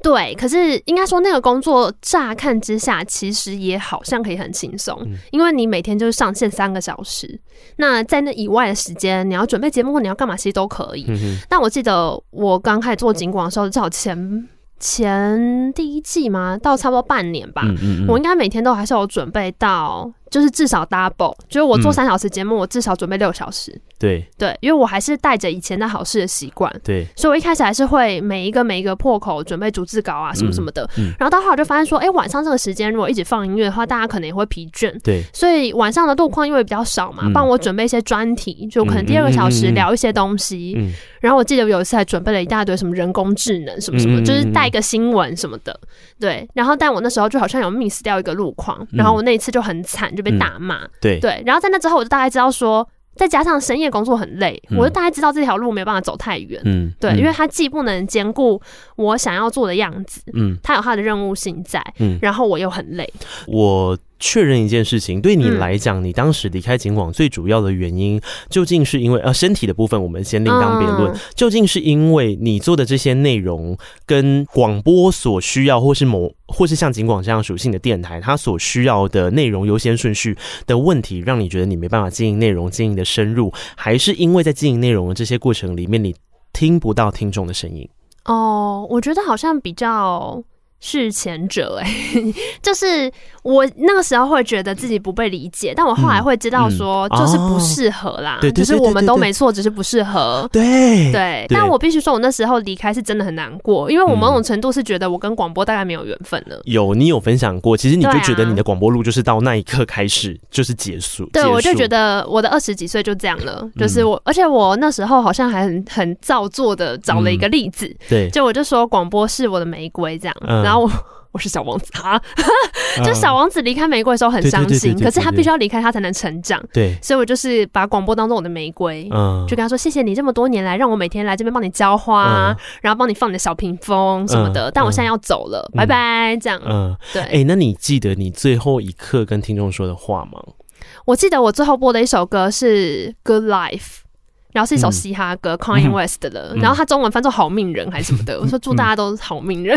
对，可是应该说那个工作乍看之下，其实也好像可以很轻松，嗯、因为你每天就是上线三个小时，那在那以外的时间，你要准备节目或你要干嘛，其实都可以。嗯、但我记得我刚开始做警广的时候，至少前前第一季嘛，到差不多半年吧，我应该每天都还是有准备到。就是至少 double，就是我做三小时节目，嗯、我至少准备六小时。对对，因为我还是带着以前的好事的习惯。对，所以我一开始还是会每一个每一个破口准备逐字稿啊，什么什么的。嗯嗯、然后到后来就发现说，哎、欸，晚上这个时间如果一直放音乐的话，大家可能也会疲倦。对，所以晚上的路况因为比较少嘛，帮、嗯、我准备一些专题，就可能第二个小时聊一些东西。嗯。然后我记得有一次还准备了一大堆什么人工智能什么什么，嗯、就是带一个新闻什么的。对。然后但我那时候就好像有 miss 掉一个路况，然后我那一次就很惨，就被打骂。嗯对对，然后在那之后，我就大概知道说，再加上深夜工作很累，嗯、我就大概知道这条路没有办法走太远。嗯，对，嗯、因为它既不能兼顾我想要做的样子，嗯，它有它的任务性在，嗯，然后我又很累。我确认一件事情，对你来讲，你当时离开警广最主要的原因，究竟是因为呃身体的部分，我们先另当别论。究竟是因为你做的这些内容跟广播所需要，或是某或是像警广这样属性的电台，它所需要的内容优先顺序的问题，让你觉得你没办法经营内容，经营的深入，还是因为在经营内容的这些过程里面，你听不到听众的声音？哦，我觉得好像比较。是前者哎、欸，就是我那个时候会觉得自己不被理解，但我后来会知道说，就是不适合啦。对、嗯，嗯哦、就是我们都没错，只是不适合。对对，对。但我必须说，我那时候离开是真的很难过，因为我某种程度是觉得我跟广播大概没有缘分了。有，你有分享过，其实你就觉得你的广播路就是到那一刻开始就是结束。对，我就觉得我的二十几岁就这样了，就是我，而且我那时候好像还很很造作的找了一个例子，对，就我就说广播是我的玫瑰这样，然后。然后我我是小王子啊，就小王子离开玫瑰的时候很伤心，可是他必须要离开，他才能成长。对，所以我就是把广播当做我的玫瑰，嗯，就跟他说谢谢你这么多年来让我每天来这边帮你浇花，然后帮你放你的小屏风什么的。但我现在要走了，拜拜，这样。嗯，对。哎，那你记得你最后一刻跟听众说的话吗？我记得我最后播的一首歌是《Good Life》。然后是一首嘻哈歌，Kanye West 的，嗯、然后他中文翻作“好命人”还是什么的。嗯、我说祝大家都是 好命人，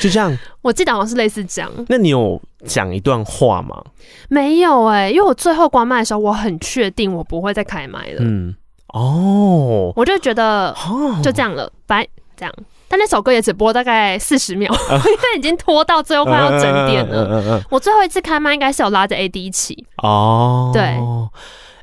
就这样。我记得好像是类似这样。那你有讲一段话吗？没有哎、欸，因为我最后关麦的时候，我很确定我不会再开麦了。嗯，哦，我就觉得就这样了，拜，这样。但那首歌也只播大概四十秒，因为已经拖到最后快要整点了。我最后一次开麦应该是有拉着 AD 一起。哦，对。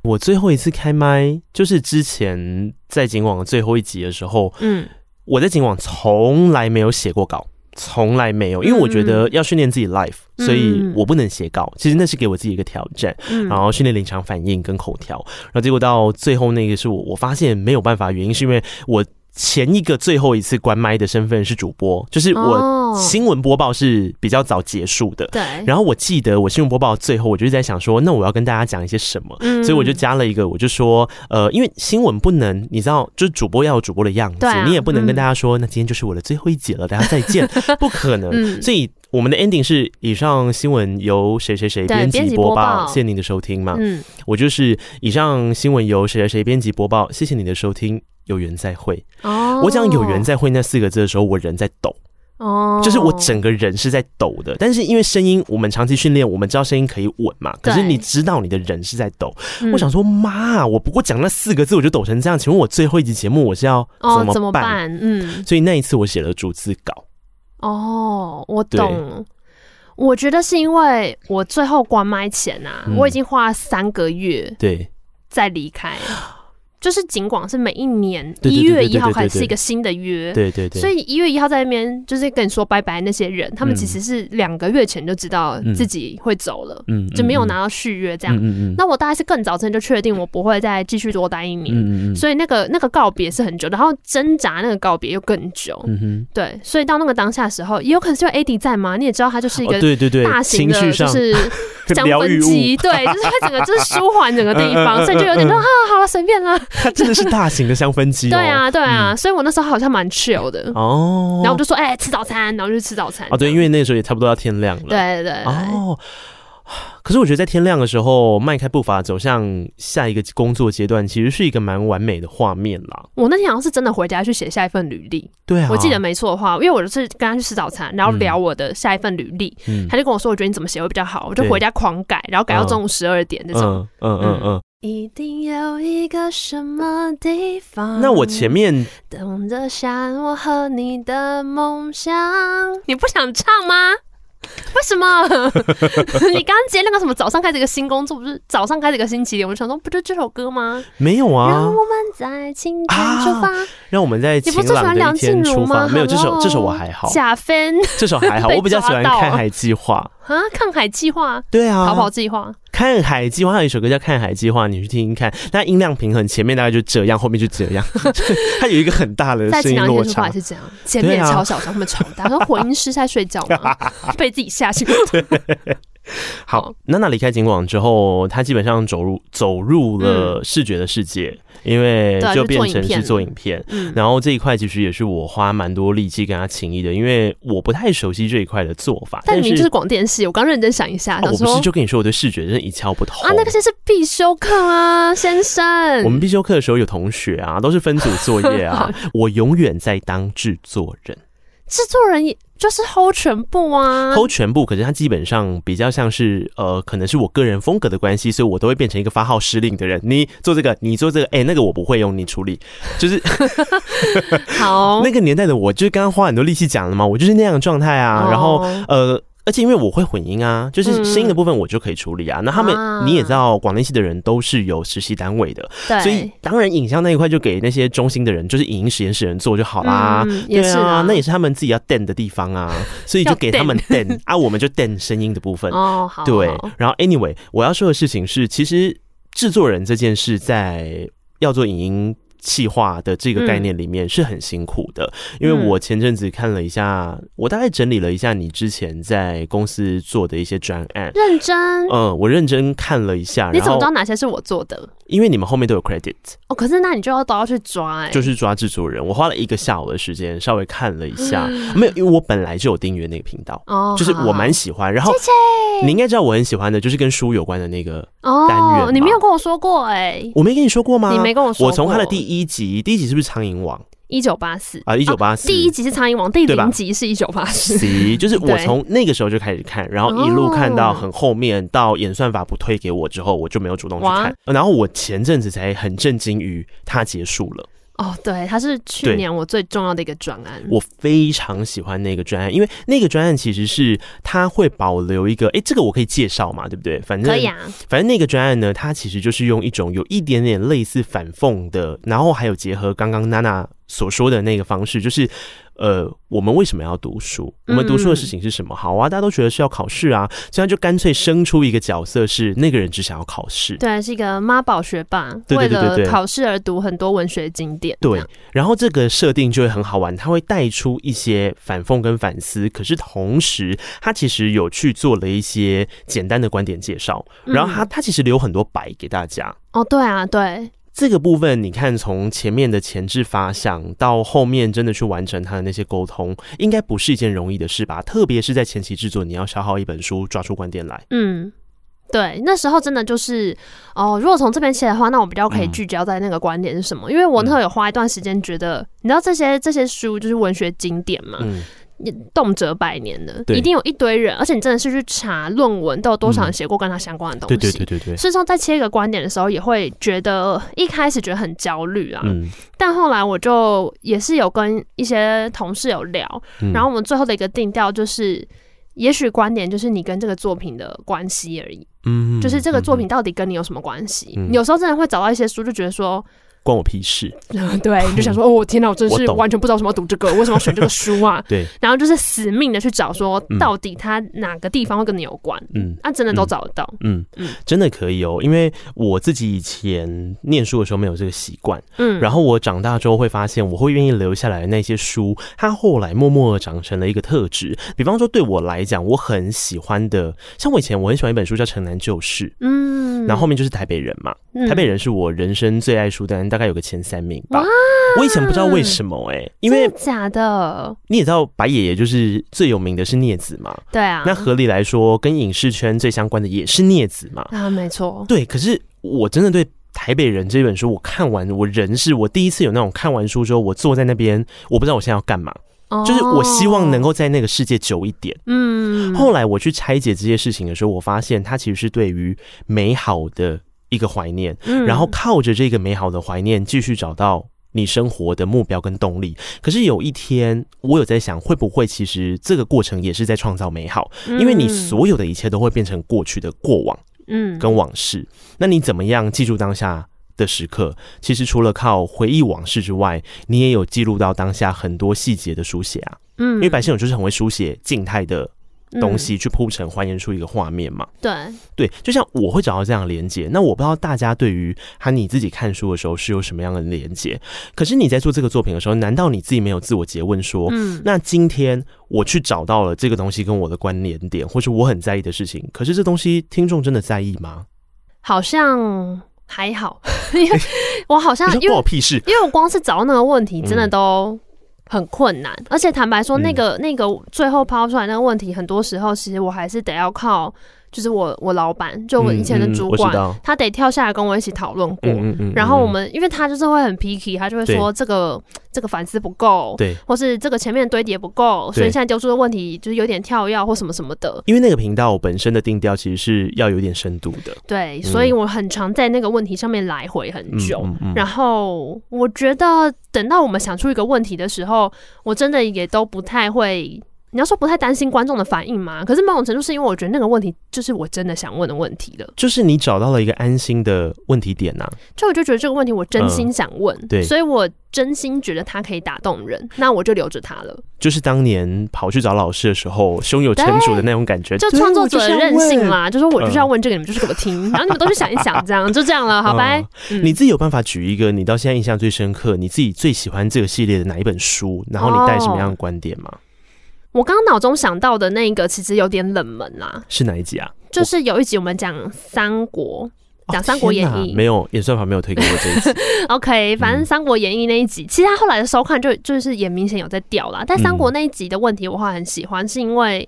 我最后一次开麦就是之前在警网的最后一集的时候，嗯，我在警网从来没有写过稿，从来没有，因为我觉得要训练自己 life，所以我不能写稿。其实那是给我自己一个挑战，然后训练临场反应跟口条，然后结果到最后那个是我我发现没有办法，原因是因为我。前一个最后一次关麦的身份是主播，就是我新闻播报是比较早结束的。对。然后我记得我新闻播报最后，我就是在想说，那我要跟大家讲一些什么？嗯。所以我就加了一个，我就说，呃，因为新闻不能，你知道，就是主播要有主播的样子，你也不能跟大家说，那今天就是我的最后一集了，大家再见，不可能。所以我们的 ending 是以上新闻由谁谁谁编辑播报，谢谢您的收听嘛。嗯。我就是以上新闻由谁谁谁编辑播报，谢谢你的收听。有缘再会。哦，我讲有缘再会那四个字的时候，我人在抖。哦，就是我整个人是在抖的。但是因为声音，我们长期训练，我们知道声音可以稳嘛。可是你知道你的人是在抖。我想说，妈，我不过讲那四个字，我就抖成这样。请问我最后一集节目我是要怎么办？嗯，所以那一次我写了逐字稿。哦，我懂。我觉得是因为我最后关麦前啊，我已经花了三个月对，再离开。就是尽管是每一年一月一号开始是一个新的约，对对对，所以一月一号在那边就是跟你说拜拜那些人，他们其实是两个月前就知道自己会走了，嗯，就没有拿到续约这样。嗯嗯。那我大概是更早之前就确定我不会再继续多待一年，嗯嗯。所以那个那个告别是很久，然后挣扎那个告别又更久，嗯哼。对，所以到那个当下的时候，也有可能是因为 AD 在嘛，你也知道他就是一个对对对大型的，就是 香氛机，对，就是他整个就是舒缓整个地方，所以就有点说啊，好了，随便啦。它真的是大型的香氛机，对啊，对啊，所以我那时候好像蛮 chill 的哦。然后我就说，哎，吃早餐，然后就吃早餐。哦，对，因为那时候也差不多要天亮了。对对对。哦，可是我觉得在天亮的时候迈开步伐走向下一个工作阶段，其实是一个蛮完美的画面啦。我那天好像是真的回家去写下一份履历。对啊，我记得没错的话，因为我就是跟他去吃早餐，然后聊我的下一份履历，他就跟我说，我觉得你怎么写会比较好，我就回家狂改，然后改到中午十二点那种。嗯嗯嗯。一定有一个什么地方。那我前面等着想我和你的梦想，你不想唱吗？为什么？你刚接那个什么？早上开始一个新工作，不是早上开始一个新起点？我们想说，不就这首歌吗？没有啊。让我们在晴天出发。让我们在晴朗的一天出发。没有这首，这首我还好。假分，这首还好。我比较喜欢看海计划啊，看海计划。对啊，逃跑计划。看海计划，还有一首歌叫《看海计划》，你去听听看。那音量平衡，前面大概就这样，后面就这样。它有一个很大的声音落差。还是这样，前面超小声，后面超大。说 混音师在睡觉吗？被自己吓醒。对。好，娜娜离开景广之后，她基本上走入走入了视觉的世界。嗯因为就变成是做影片，嗯，然后这一块其实也是我花蛮多力气跟她情谊的，因为我不太熟悉这一块的做法。但你就是广电系，我刚认真想一下，我不是就跟你说我对视觉真的一窍不通啊，那个些是必修课啊，先生。我们必修课的时候有同学啊，都是分组作业啊，我永远在当制作人，制作人也。就是 hold 全部啊，hold 全部。可是他基本上比较像是呃，可能是我个人风格的关系，所以我都会变成一个发号施令的人。你做这个，你做这个，哎、欸，那个我不会用，你处理。就是 好，那个年代的我，就是刚刚花很多力气讲了嘛，我就是那样的状态啊。然后呃。而且因为我会混音啊，就是声音的部分我就可以处理啊。嗯、那他们你也知道，广电系的人都是有实习单位的，对，所以当然影像那一块就给那些中心的人，就是影音实验室人做就好啦。嗯、对啊，啊，那也是他们自己要垫的地方啊，所以就给他们垫啊，我们就垫声音的部分。哦，好，好，对。然后 anyway，我要说的事情是，其实制作人这件事在要做影音。企划的这个概念里面是很辛苦的，嗯、因为我前阵子看了一下，我大概整理了一下你之前在公司做的一些专案，认真，嗯，我认真看了一下，你怎么知道哪些是我做的？因为你们后面都有 credit 哦，可是那你就要都要去抓哎、欸，就是抓制作人，我花了一个下午的时间稍微看了一下，嗯、没有，因为我本来就有订阅那个频道哦，就是我蛮喜欢，然后谢谢。你应该知道我很喜欢的就是跟书有关的那个单元、哦，你没有跟我说过哎、欸，我没跟你说过吗？你没跟我说过，我从他的第一集，第一集是不是苍蝇王？一九八四啊，一九八四，第一集是苍蝇王，第零集是一九八四。就是我从那个时候就开始看，然后一路看到很后面，到演算法不推给我之后，我就没有主动去看。然后我前阵子才很震惊于它结束了。哦，对，它是去年我最重要的一个专案。我非常喜欢那个专案，因为那个专案其实是它会保留一个，哎，这个我可以介绍嘛，对不对？反正可以啊。反正那个专案呢，它其实就是用一种有一点点类似反讽的，然后还有结合刚刚娜娜所说的那个方式，就是。呃，我们为什么要读书？我们读书的事情是什么？好啊，大家都觉得是要考试啊，这样就干脆生出一个角色，是那个人只想要考试。对，是一个妈宝学霸，为了考试而读很多文学经典。对，然后这个设定就会很好玩，它会带出一些反讽跟反思，可是同时，他其实有去做了一些简单的观点介绍，然后他他其实留很多白给大家。哦，对啊，对。这个部分，你看，从前面的前置发想到后面真的去完成他的那些沟通，应该不是一件容易的事吧？特别是在前期制作，你要消耗一本书，抓出观点来。嗯，对，那时候真的就是哦，如果从这边切的话，那我比较可以聚焦在那个观点是什么？嗯、因为我那时候有花一段时间，觉得、嗯、你知道这些这些书就是文学经典嘛。嗯动辄百年的，一定有一堆人，而且你真的是去查论文，都有多少人写过跟他相关的东西。对对对对对。事实上，在切一个观点的时候，也会觉得一开始觉得很焦虑啊。嗯。但后来我就也是有跟一些同事有聊，然后我们最后的一个定调就是，也许观点就是你跟这个作品的关系而已。嗯。就是这个作品到底跟你有什么关系？有时候真的会找到一些书，就觉得说。关我屁事！对，你就想说，哦，天哪，我真是完全不知道为什么要读这个，为什么要选这个书啊？对，然后就是死命的去找，说到底它哪个地方会跟你有关？嗯，那真的都找得到。嗯嗯，真的可以哦，因为我自己以前念书的时候没有这个习惯，嗯，然后我长大之后会发现，我会愿意留下来的那些书，它后来默默的长成了一个特质。比方说，对我来讲，我很喜欢的，像我以前我很喜欢一本书叫《城南旧事》，嗯，然后后面就是台北人嘛，台北人是我人生最爱书单。大概有个前三名吧。我以前不知道为什么哎、欸，因为假的，你也知道白爷爷就是最有名的是镊子嘛。对啊，那合理来说，跟影视圈最相关的也是镊子嘛。啊，没错。对，可是我真的对台北人这本书，我看完，我人是我第一次有那种看完书之后，我坐在那边，我不知道我现在要干嘛，就是我希望能够在那个世界久一点。嗯。后来我去拆解这些事情的时候，我发现它其实是对于美好的。一个怀念，然后靠着这个美好的怀念，继续找到你生活的目标跟动力。可是有一天，我有在想，会不会其实这个过程也是在创造美好？因为你所有的一切都会变成过去的过往，嗯，跟往事。那你怎么样记住当下的时刻？其实除了靠回忆往事之外，你也有记录到当下很多细节的书写啊。嗯，因为白先勇就是很会书写静态的东西去铺陈，还原出一个画面嘛。对对，就像我会找到这样的连接，那我不知道大家对于他你自己看书的时候是有什么样的连接？可是你在做这个作品的时候，难道你自己没有自我诘问说，嗯，那今天我去找到了这个东西跟我的关联点，或是我很在意的事情，可是这东西听众真的在意吗？好像还好，因为我好像关我屁事，因为我光是找到那个问题，真的都。很困难，而且坦白说，那个、嗯、那个最后抛出来那个问题，很多时候其实我还是得要靠。就是我，我老板，就我以前的主管，嗯嗯、他得跳下来跟我一起讨论过。然后我们，因为他就是会很 picky，他就会说这个这个反思不够，对，或是这个前面堆叠不够，所以现在丢出的问题就是有点跳跃或什么什么的。因为那个频道本身的定调其实是要有点深度的，对，所以我很常在那个问题上面来回很久。然后我觉得等到我们想出一个问题的时候，我真的也都不太会。你要说不太担心观众的反应吗？可是某种程度是因为我觉得那个问题就是我真的想问的问题了，就是你找到了一个安心的问题点呐、啊。就我就觉得这个问题我真心想问，嗯、对，所以我真心觉得它可以打动人，那我就留着它了。就是当年跑去找老师的时候，胸有成竹的那种感觉，就创作者的任性啦。就说我就是要问这个，你们就是给我听，然后你们都去想一想，这样就这样了，好拜、嗯？你自己有办法举一个你到现在印象最深刻，你自己最喜欢这个系列的哪一本书？然后你带什么样的观点吗？哦我刚刚脑中想到的那个其实有点冷门啦，是哪一集啊？就是有一集我们讲三国，讲《三国演义》，没有演算法没有推给我这一集。OK，反正《三国演义》那一集，嗯、其实他后来的收看就就是也明显有在掉啦。但三国那一集的问题，我还很喜欢，是因为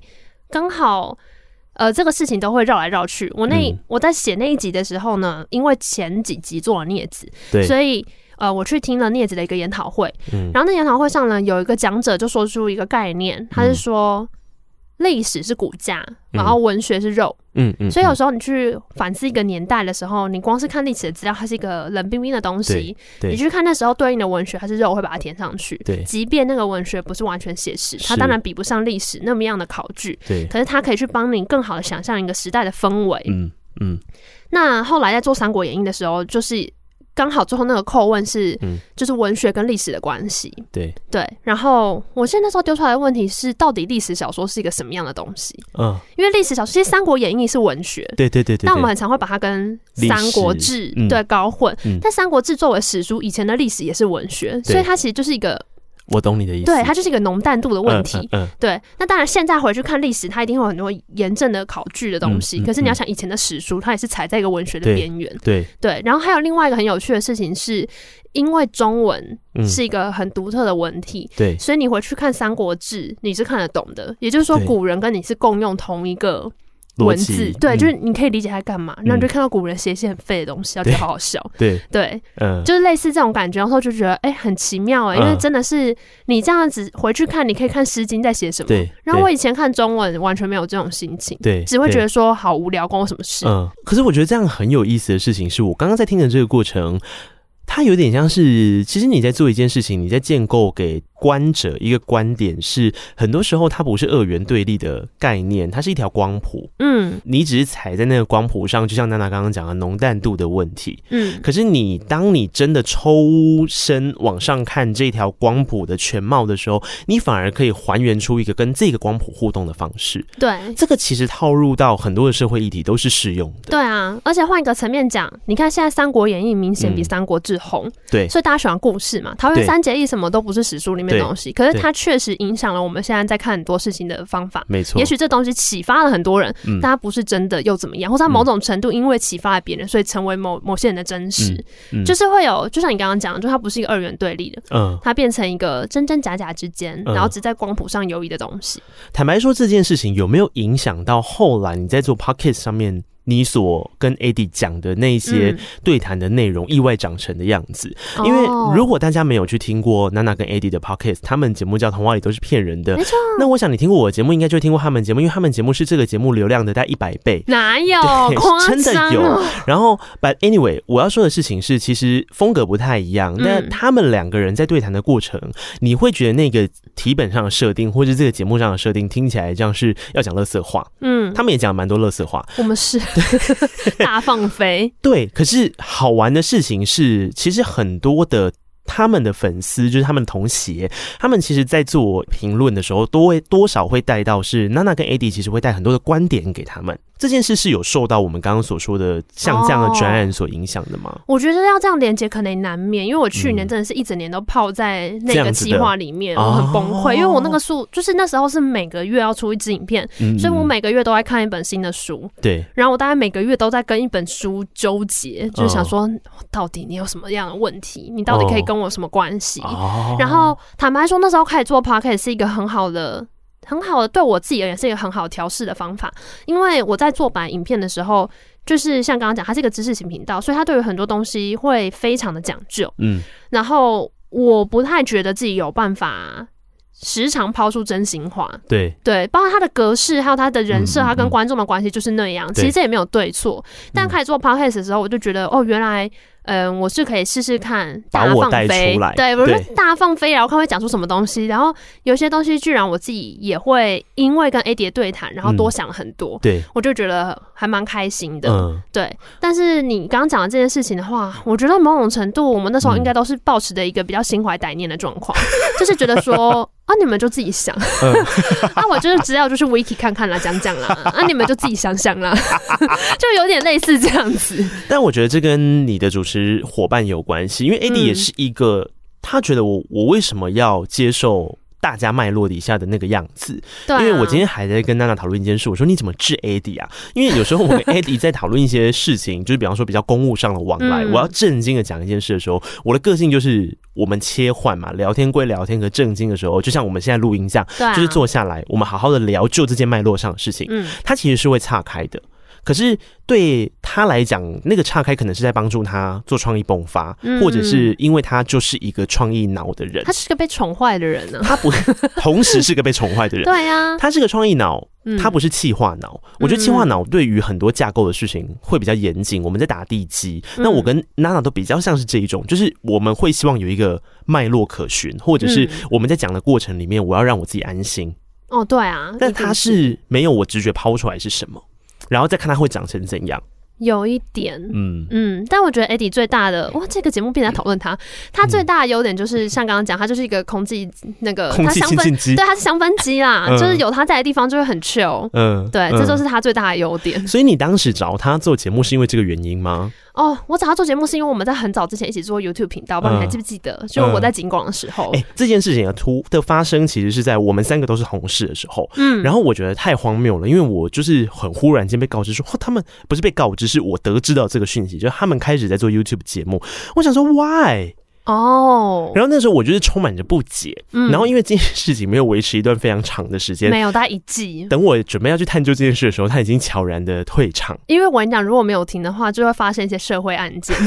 刚好呃这个事情都会绕来绕去。我那、嗯、我在写那一集的时候呢，因为前几集做了镊子，对，所以。呃，我去听了镊子的一个研讨会，嗯，然后那研讨会上呢，有一个讲者就说出一个概念，他是说历史是骨架，然后文学是肉，嗯嗯，所以有时候你去反思一个年代的时候，你光是看历史的资料，它是一个冷冰冰的东西，你去看那时候对应的文学它是肉，会把它填上去，对，即便那个文学不是完全写实，它当然比不上历史那么样的考据，对，可是它可以去帮你更好的想象一个时代的氛围，嗯嗯。那后来在做《三国演义》的时候，就是。刚好最后那个扣问是，就是文学跟历史的关系。对对，然后我现在那时候丢出来的问题是，到底历史小说是一个什么样的东西？嗯，因为历史小说其实《三国演义》是文学，对对对对，但我们很常会把它跟《三国志》对搞混。但《三国志》作为史书，以前的历史也是文学，所以它其实就是一个。我懂你的意思，对，它就是一个浓淡度的问题。嗯，嗯嗯对。那当然，现在回去看历史，它一定会有很多严正的考据的东西。可是你要想以前的史书，它也是踩在一个文学的边缘。对对。然后还有另外一个很有趣的事情是，因为中文是一个很独特的文体，对、嗯，所以你回去看《三国志》，你是看得懂的。也就是说，古人跟你是共用同一个。文字对，就是你可以理解他干嘛，然后你就看到古人写一些很废的东西，然后就好好笑。对对，嗯，就是类似这种感觉，然后就觉得哎，很奇妙哎，因为真的是你这样子回去看，你可以看《诗经》在写什么。对。然后我以前看中文完全没有这种心情，对，只会觉得说好无聊，关我什么事？嗯。可是我觉得这样很有意思的事情是，我刚刚在听的这个过程，它有点像是，其实你在做一件事情，你在建构给。观者一个观点是，很多时候它不是二元对立的概念，它是一条光谱。嗯，你只是踩在那个光谱上，就像娜娜刚刚讲的浓淡度的问题。嗯，可是你当你真的抽身往上看这条光谱的全貌的时候，你反而可以还原出一个跟这个光谱互动的方式。对，这个其实套入到很多的社会议题都是适用的。对啊，而且换一个层面讲，你看现在《三国演义》明显比《三国志》红。嗯，对，所以大家喜欢故事嘛，桃园三结义什么都不是史书里面的东西，可是它确实影响了我们现在在看很多事情的方法。没错，也许这东西启发了很多人，但它不是真的又怎么样？或者它某种程度因为启发了别人，所以成为某某些人的真实。就是会有，就像你刚刚讲的，就它不是一个二元对立的，嗯，它变成一个真真假假之间，然后只在光谱上游移的东西。坦白说，这件事情有没有影响到后来你在做 p o c k e t 上面？你所跟 Eddie 讲的那些对谈的内容，意外长成的样子。嗯、因为如果大家没有去听过娜娜跟 Eddie 的 Podcast，他们节目叫《童话里都是骗人的》。没错。那我想你听过我的节目，应该就听过他们节目，因为他们节目是这个节目流量的大概一百倍。哪有？对，真的有。然后，But anyway，我要说的事情是，其实风格不太一样。那、嗯、他们两个人在对谈的过程，你会觉得那个题本上的设定，或者这个节目上的设定，听起来像是要讲乐色话。嗯，他们也讲蛮多乐色话。我们是。大放飞，对。可是好玩的事情是，其实很多的他们的粉丝就是他们的同学，他们其实在做评论的时候，都会多少会带到是娜娜跟 Eddie 其实会带很多的观点给他们。这件事是有受到我们刚刚所说的像这样的专案所影响的吗？哦？我觉得要这样连接可能难免，因为我去年真的是一整年都泡在那个计划里面，我很崩溃，哦，因为我那个书就是那时候是每个月要出一支影片，嗯。嗯，所以我每个月都在看一本新的书，对，然后我大概每个月都在跟一本书纠结，就是想说到底你有什么样的问题，你到底可以跟我有什么关系？哦，然后坦白说，那时候开始做 Podcast 是一个很好的。很好的，对我自己而言是一个很好调试的方法，因为我在做版影片的时候，就是像刚刚讲，它是一个知识型频道，所以它对于很多东西会非常的讲究。嗯，然后我不太觉得自己有办法时常抛出真心话。对对，包括它的格式，还有它的人设，它跟观众的关系就是那样。其实这也没有对错，但开始做 podcast 的时候，我就觉得哦，原来。嗯，我是可以试试看大放飞，对，我是大放飞，然后看会讲出什么东西。然后有些东西，居然我自己也会因为跟 Eddie 对谈，然后多想很多。我就觉得还蛮开心的。嗯，对。但是你刚刚讲的这件事情的话，我觉得某种程度，我们那时候应该都是保持的一个比较心怀歹念的状况，嗯、就是觉得说。啊，你们就自己想。那、嗯 啊、我就是只要就是 Wiki 看看啦，讲讲啦。啊，你们就自己想想啦，就有点类似这样子。但我觉得这跟你的主持伙伴有关系，因为 Eddie 也是一个，嗯、他觉得我我为什么要接受。大家脉络底下的那个样子，对、啊，因为我今天还在跟娜娜讨论一件事，我说你怎么治 Eddie 啊？因为有时候我们 Eddie 在讨论一些事情，就是比方说比较公务上的往来，嗯、我要正经的讲一件事的时候，我的个性就是我们切换嘛，聊天归聊天，和正经的时候，就像我们现在录音这样，啊、就是坐下来，我们好好的聊就这件脉络上的事情，嗯，它其实是会岔开的。可是对他来讲，那个岔开可能是在帮助他做创意迸发，嗯，或者是因为他就是一个创意脑的人。他是个被宠坏的人呢？他不，同时是个被宠坏的人。对呀，他是个创意脑，他不是气化脑。我觉得气化脑对于很多架构的事情会比较严谨。我们在打地基，那我跟娜娜都比较像是这一种，就是我们会希望有一个脉络可循，或者是我们在讲的过程里面，我要让我自己安心。哦，对啊，但他是没有我直觉抛出来是什么。然后再看它会长成怎样，有一点，嗯。嗯，但我觉得 Eddie 最大的哇，这个节目变成讨论他，他最大的优点就是像刚刚讲，他就是一个空气那个空气清净机，对，他是香氛机啦，嗯、就是有他在的地方就会很 chill，嗯，对，这就是他最大的优点。所以你当时找他做节目是因为这个原因吗？哦，我找他做节目是因为我们在很早之前一起做 YouTube 频道，不知道你还记不记得？嗯、就我在景广的时候，哎、欸，这件事情的突的发生，其实是在我们三个都是同事的时候。嗯，然后我觉得太荒谬了，因为我就是很忽然间被告知说，哦他们不是被告知，是我得知到这个讯息，就是他们开始在做 YouTube 节目。我想说，Why？哦、oh，然后那时候我就是充满着不解，嗯，然后因为这件事情没有维持一段非常长的时间，没有，大概一季。等我准备要去探究这件事的时候，他已经悄然的退场。因为我跟你讲，如果没有停的话，就会发生一些社会案件。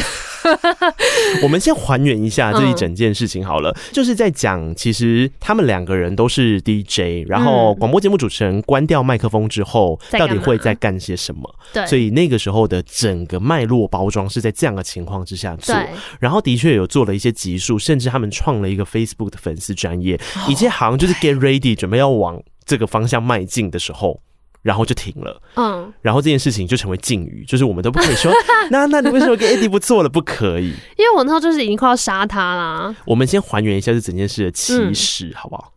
我们先还原一下这一整件事情好了，嗯、就是在讲，其实他们两个人都是 DJ，然后广播节目主持人关掉麦克风之后，到底会在干些什么？对，所以那个时候的整个脉络包装是在这样的情况之下做，然后的确有做了一些。些集数，甚至他们创了一个 Facebook 的粉丝专页，一切好像就是 get ready，准备要往这个方向迈进的时候，然后就停了。嗯，然后这件事情就成为禁语，就是我们都不可以说。那那你为什么跟 Eddie 不做了？不可以，因为我那时候就是已经快要杀他啦。我们先还原一下这整件事的起始，好不好？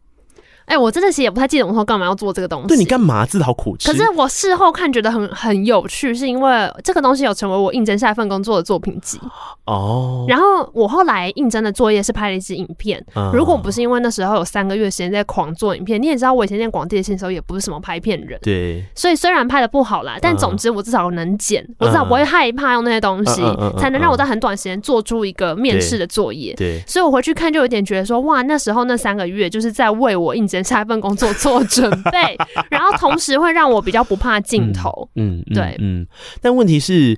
哎、欸，我真的其实也不太记得我说干嘛要做这个东西。对，你干嘛自讨苦吃？可是我事后看觉得很很有趣，是因为这个东西有成为我应征下一份工作的作品集哦。然后我后来应征的作业是拍了一支影片，嗯。如果不是因为那时候有三个月时间在狂做影片，你也知道我以前念广电系的时候也不是什么拍片人。对。所以虽然拍的不好啦，但总之我至少能剪，嗯，我至少不会害怕用那些东西，嗯，才能让我在很短时间做出一个面试的作业。对。对。所以我回去看就有点觉得说，哇，那时候那三个月就是在为我应征下一份工作。做准备，然后同时会让我比较不怕镜头。嗯，嗯对，嗯。但问题是。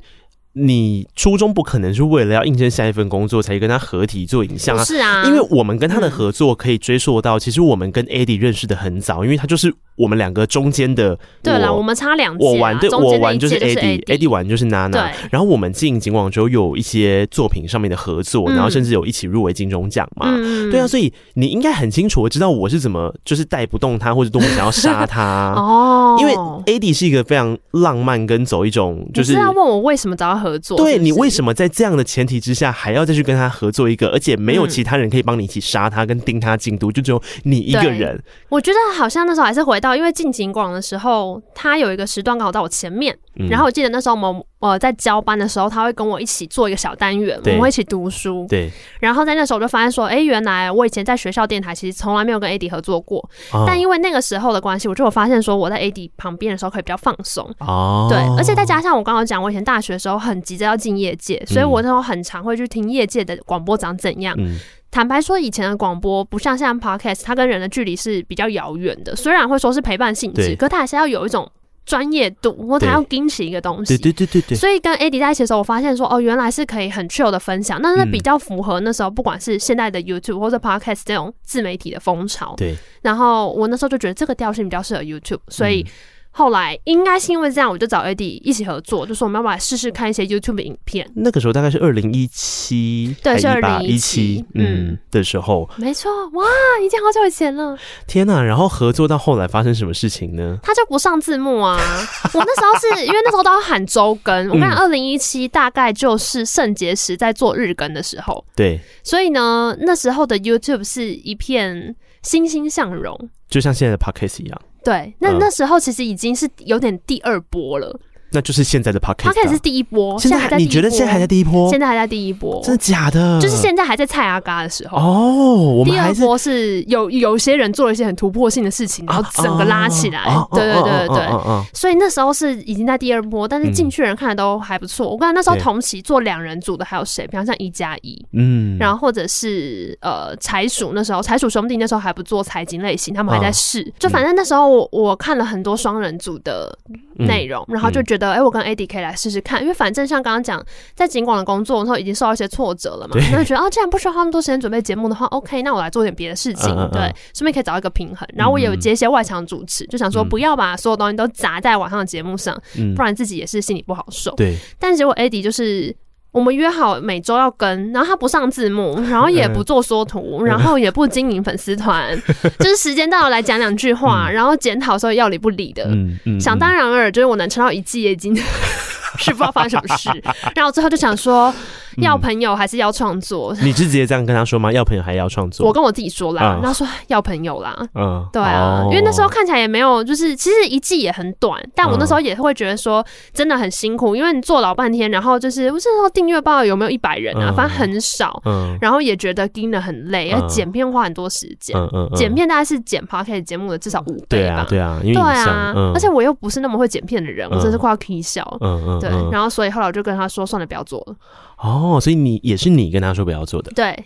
你初衷不可能是为了要应征下一份工作才跟他合体做影像啊？是啊，因为我们跟他的合作可以追溯到，其实我们跟 Eddie 认识的很早，因为他就是我们两个中间的。对了，我们差两届，我玩对，我玩就是 Eddie，Eddie 玩就是娜娜。然后我们进景广之后有一些作品上面的合作，然后甚至有一起入围金钟奖嘛。对啊，所以你应该很清楚我知道我是怎么就是带不动他，或者多么想要杀他 哦。因为 Eddie 是一个非常浪漫跟走一种就是。要问我为什么找他合合作。对，是是你为什么在这样的前提之下还要再去跟他合作一个，而且没有其他人可以帮你一起杀他跟盯他进度，就只有你一个人？我觉得好像那时候还是回到，因为进警广的时候，他有一个时段刚好在我前面，嗯、然后我记得那时候我们呃在交班的时候，他会跟我一起做一个小单元，我们会一起读书。对。然后在那时候我就发现说，哎、欸，原来我以前在学校电台其实从来没有跟 AD 合作过，哦、但因为那个时候的关系，我就有发现说我在 AD 旁边的时候可以比较放松。哦。对，而且再加上我刚刚讲，我以前大学的时候很急着要进业界，所以我那时候很常会去听业界的广播长怎样。嗯。坦白说，以前的广播不像现在 Podcast，它跟人的距离是比较遥远的。虽然会说是陪伴性质，可它还是要有一种专业度，我才要惊喜一个东西。对对对对对。所以跟 AD 在一起的时候，我发现说，哦，原来是可以很 chill 的分享，那那比较符合那时候不管是现在的 YouTube 或者 Podcast 这种自媒体的风潮。对。然后我那时候就觉得这个调性比较适合 YouTube，所以。后来应该是因为这样，我就找 AD 一起合作，就说我们要不要来试试看一些 YouTube 的影片。那个时候大概是二零一七，对，是二零一七，嗯的时候。没错，哇，已经好久以前了。天哪！然后合作到后来发生什么事情呢？他就不上字幕啊。我那时候是因为那时候都要喊周更，我看二零一七大概就是圣结石在做日更的时候。对，所以呢，那时候的 YouTube 是一片欣欣向荣，就像现在的 Podcast 一样。对，那那时候其实已经是有点第二波了。那就是现在的 Podcast，它开始是第一波，现在还在。你觉得现在还在第一波？现在还在第一波，真的假的？就是现在还在蔡阿嘎的时候哦。我们第二波是有有些人做了一些很突破性的事情，然后整个拉起来。对对对对对。所以那时候是已经在第二波，但是进去的人看的都还不错。我看那时候同期做两人组的还有谁？比方像一加一，嗯，然后或者是呃财鼠，那时候财鼠兄弟那时候还不做财经类型，他们还在试。就反正那时候我我看了很多双人组的内容，然后就觉得哎，我跟 AD 可以。来试试看，因为反正像刚刚讲，在尽管的工作的时候已经受到一些挫折了嘛，那就觉得啊，既然不需要花那么多时间准备节目的话，OK，那我来做点别的事情，对，顺便可以找一个平衡。然后我也有接一些外场主持，就想说不要把所有东西都砸在晚上的节目上，不然自己也是心里不好受。对，但结果 AD 就是。我们约好每周要跟，然后他不上字幕，然后也不做缩图，然后也不经营粉丝团，就是时间到了来讲两句话，然后检讨的时候要理不理的。嗯嗯，想当然尔，就是我能撑到一季已经 是不知道发生什么事，然后最后就想说。要朋友还是要创作？你是直接这样跟他说吗？要朋友还要创作？我跟我自己说啦，他说要朋友啦。嗯，对啊，因为那时候看起来也没有，就是其实一季也很短，但我那时候也会觉得说真的很辛苦，因为你做老半天，然后就是我这时候订阅报有没有一百人啊？反正很少，嗯然后也觉得盯得很累，要剪片花很多时间，剪片大概是剪 Podcast 节目的至少五倍吧。对啊，对啊，而且我又不是那么会剪片的人，我真是快要气笑。嗯嗯，对，然后所以后来我就跟他说，算了，不要做了。哦，所以你也是你跟他说不要做的，对。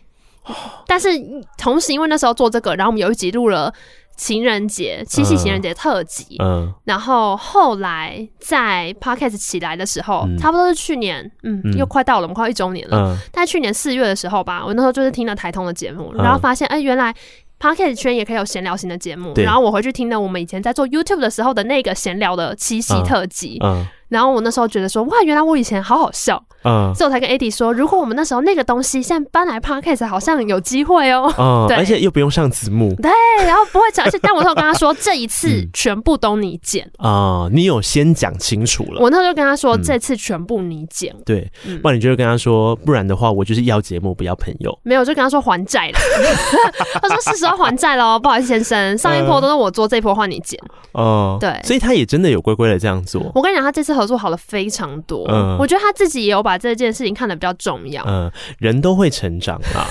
但是同时，因为那时候做这个，然后我们有一集录了情人节、七夕情人节特辑，嗯，然后后来在 Podcast 起来的时候，差不多是去年，嗯，又快到了，我们快一周年了。但去年四月的时候吧，我那时候就是听了台通的节目，然后发现，哎，原来 Podcast 圈也可以有闲聊型的节目。然后我回去听了我们以前在做 YouTube 的时候的那个闲聊的七夕特辑，嗯，然后我那时候觉得说，哇，原来我以前好好笑。嗯，所以我才跟 AD 说，如果我们那时候那个东西现在搬来 Podcast，好像有机会哦。嗯，对，而且又不用上字幕。对，然后不会讲，而且但我那时候跟他说，这一次全部都你剪啊，你有先讲清楚了。我那时候就跟他说，这次全部你剪。对，不然你就会跟他说，不然的话我就是要节目，不要朋友。没有，就跟他说还债了。他说是时候还债了，不好意思先生，上一波都是我做，这一波换你剪。哦，对，所以他也真的有乖乖的这样做。我跟你讲，他这次合作好了非常多。嗯，我觉得他自己也有把。把这件事情看得比较重要，嗯，人都会成长啊，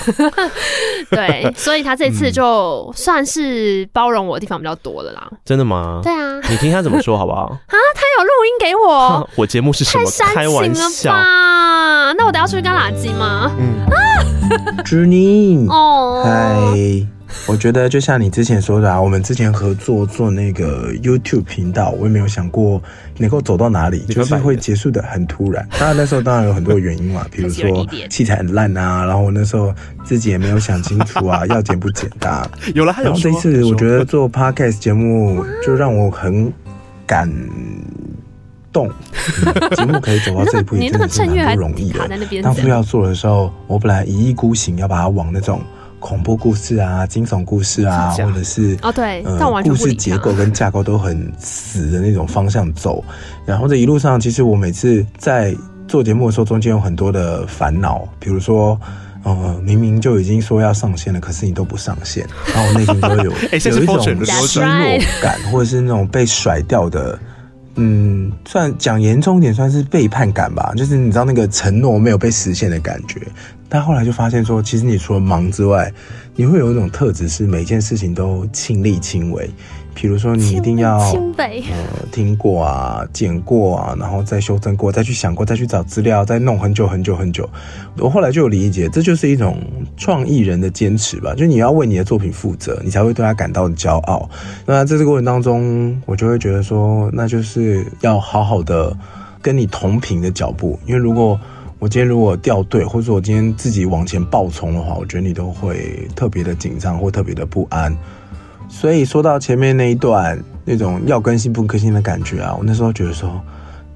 对，所以他这次就算是包容我的地方比较多了啦。真的吗？对啊，你听他怎么说好不好？啊，他有录音给我，我节目是什么？太煽情了吧？那我等下出去干垃圾吗？嗯啊，祝你哦，嗨。我觉得就像你之前说的啊，我们之前合作做那个 YouTube 频道，我也没有想过能够走到哪里，就是会结束的很突然。当然那时候当然有很多原因嘛，比如说器材很烂啊，然后我那时候自己也没有想清楚啊，要剪不剪的啊。有了，然后这一次我觉得做 Podcast 节目就让我很感动，节目可以走到这一步，真的是蛮不容易的。当初要做的时候，我本来一意孤行要把它往那种。恐怖故事啊，惊悚故事啊，或者是哦对，呃，故事结构跟架构都很死的那种方向走。然后这一路上，其实我每次在做节目的时候，中间有很多的烦恼，比如说，呃，明明就已经说要上线了，可是你都不上线，然后我内心都会有 有一种失落感，或者是那种被甩掉的，嗯，算讲严重一点，算是背叛感吧。就是你知道那个承诺没有被实现的感觉。但后来就发现说，其实你除了忙之外，你会有一种特质，是每件事情都亲力亲为。比如说，你一定要呃听过啊、剪过啊，然后再修正过，再去想过，再去找资料，再弄很久很久很久。我后来就有理解，这就是一种创意人的坚持吧。就你要为你的作品负责，你才会对他感到骄傲。那在这个过程当中，我就会觉得说，那就是要好好的跟你同频的脚步。因为如果我今天如果掉队，或者我今天自己往前暴冲的话，我觉得你都会特别的紧张或特别的不安。所以说到前面那一段那种要更新不更新的感觉啊，我那时候觉得说，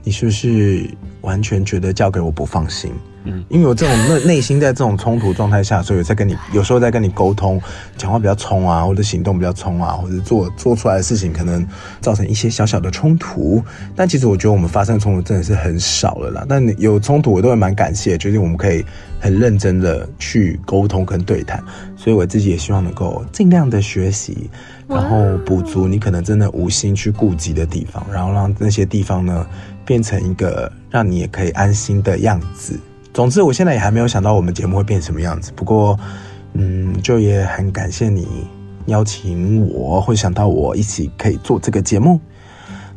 你是不是完全觉得交给我不放心？嗯，因为我这种内内心在这种冲突状态下，所以我在跟你有时候在跟你沟通，讲话比较冲啊，或者行动比较冲啊，或者做做出来的事情可能造成一些小小的冲突。但其实我觉得我们发生冲突真的是很少了啦。但有冲突我都会蛮感谢，就是我们可以很认真的去沟通跟对谈。所以我自己也希望能够尽量的学习，然后补足你可能真的无心去顾及的地方，然后让那些地方呢变成一个让你也可以安心的样子。总之，我现在也还没有想到我们节目会变什么样子。不过，嗯，就也很感谢你邀请我，会想到我一起可以做这个节目，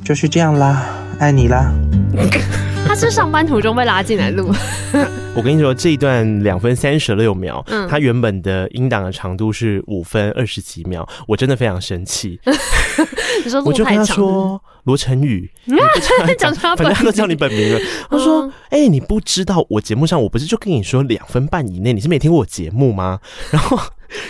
就是这样啦，爱你啦。他是上班途中被拉进来录。我跟你说，这一段两分三十六秒，嗯，它原本的音档的长度是五分二十几秒，我真的非常生气。你说，我就跟他说罗成宇，讲反正他都叫你本名了。他说：“哎、欸，你不知道我节目上我不是就跟你说两分半以内，你是没听过我节目吗？” 然后。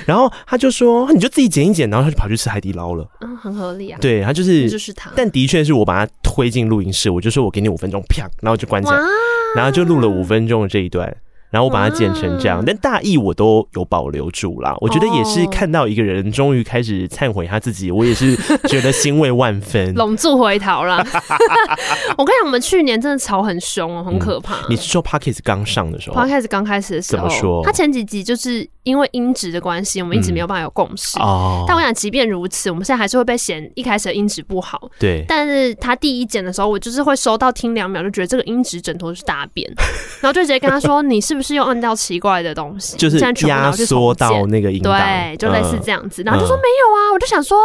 然后他就说：“你就自己剪一剪。”然后他就跑去吃海底捞了。嗯，很合理啊。对，他就是就是他。但的确是我把他推进录音室，我就说：“我给你五分钟，啪！”然后就关起来，然后就录了五分钟的这一段。然后我把它剪成这样，但大意我都有保留住啦。我觉得也是看到一个人终于开始忏悔他自己，我也是觉得欣慰万分，龙柱回头了。我跟你讲，我们去年真的吵很凶哦，很可怕。你是说 Podcast 刚上的时候？Podcast 刚开始的时候，怎么说？他前几集就是因为音质的关系，我们一直没有办法有共识。哦。但我想，即便如此，我们现在还是会被嫌一开始的音质不好。对。但是他第一剪的时候，我就是会收到听两秒，就觉得这个音质枕头是大便，然后就直接跟他说：“ 你是不是又按到奇？”怪的东西，就是压缩到那个音对，就类似这样子。然后就说没有啊，我就想说，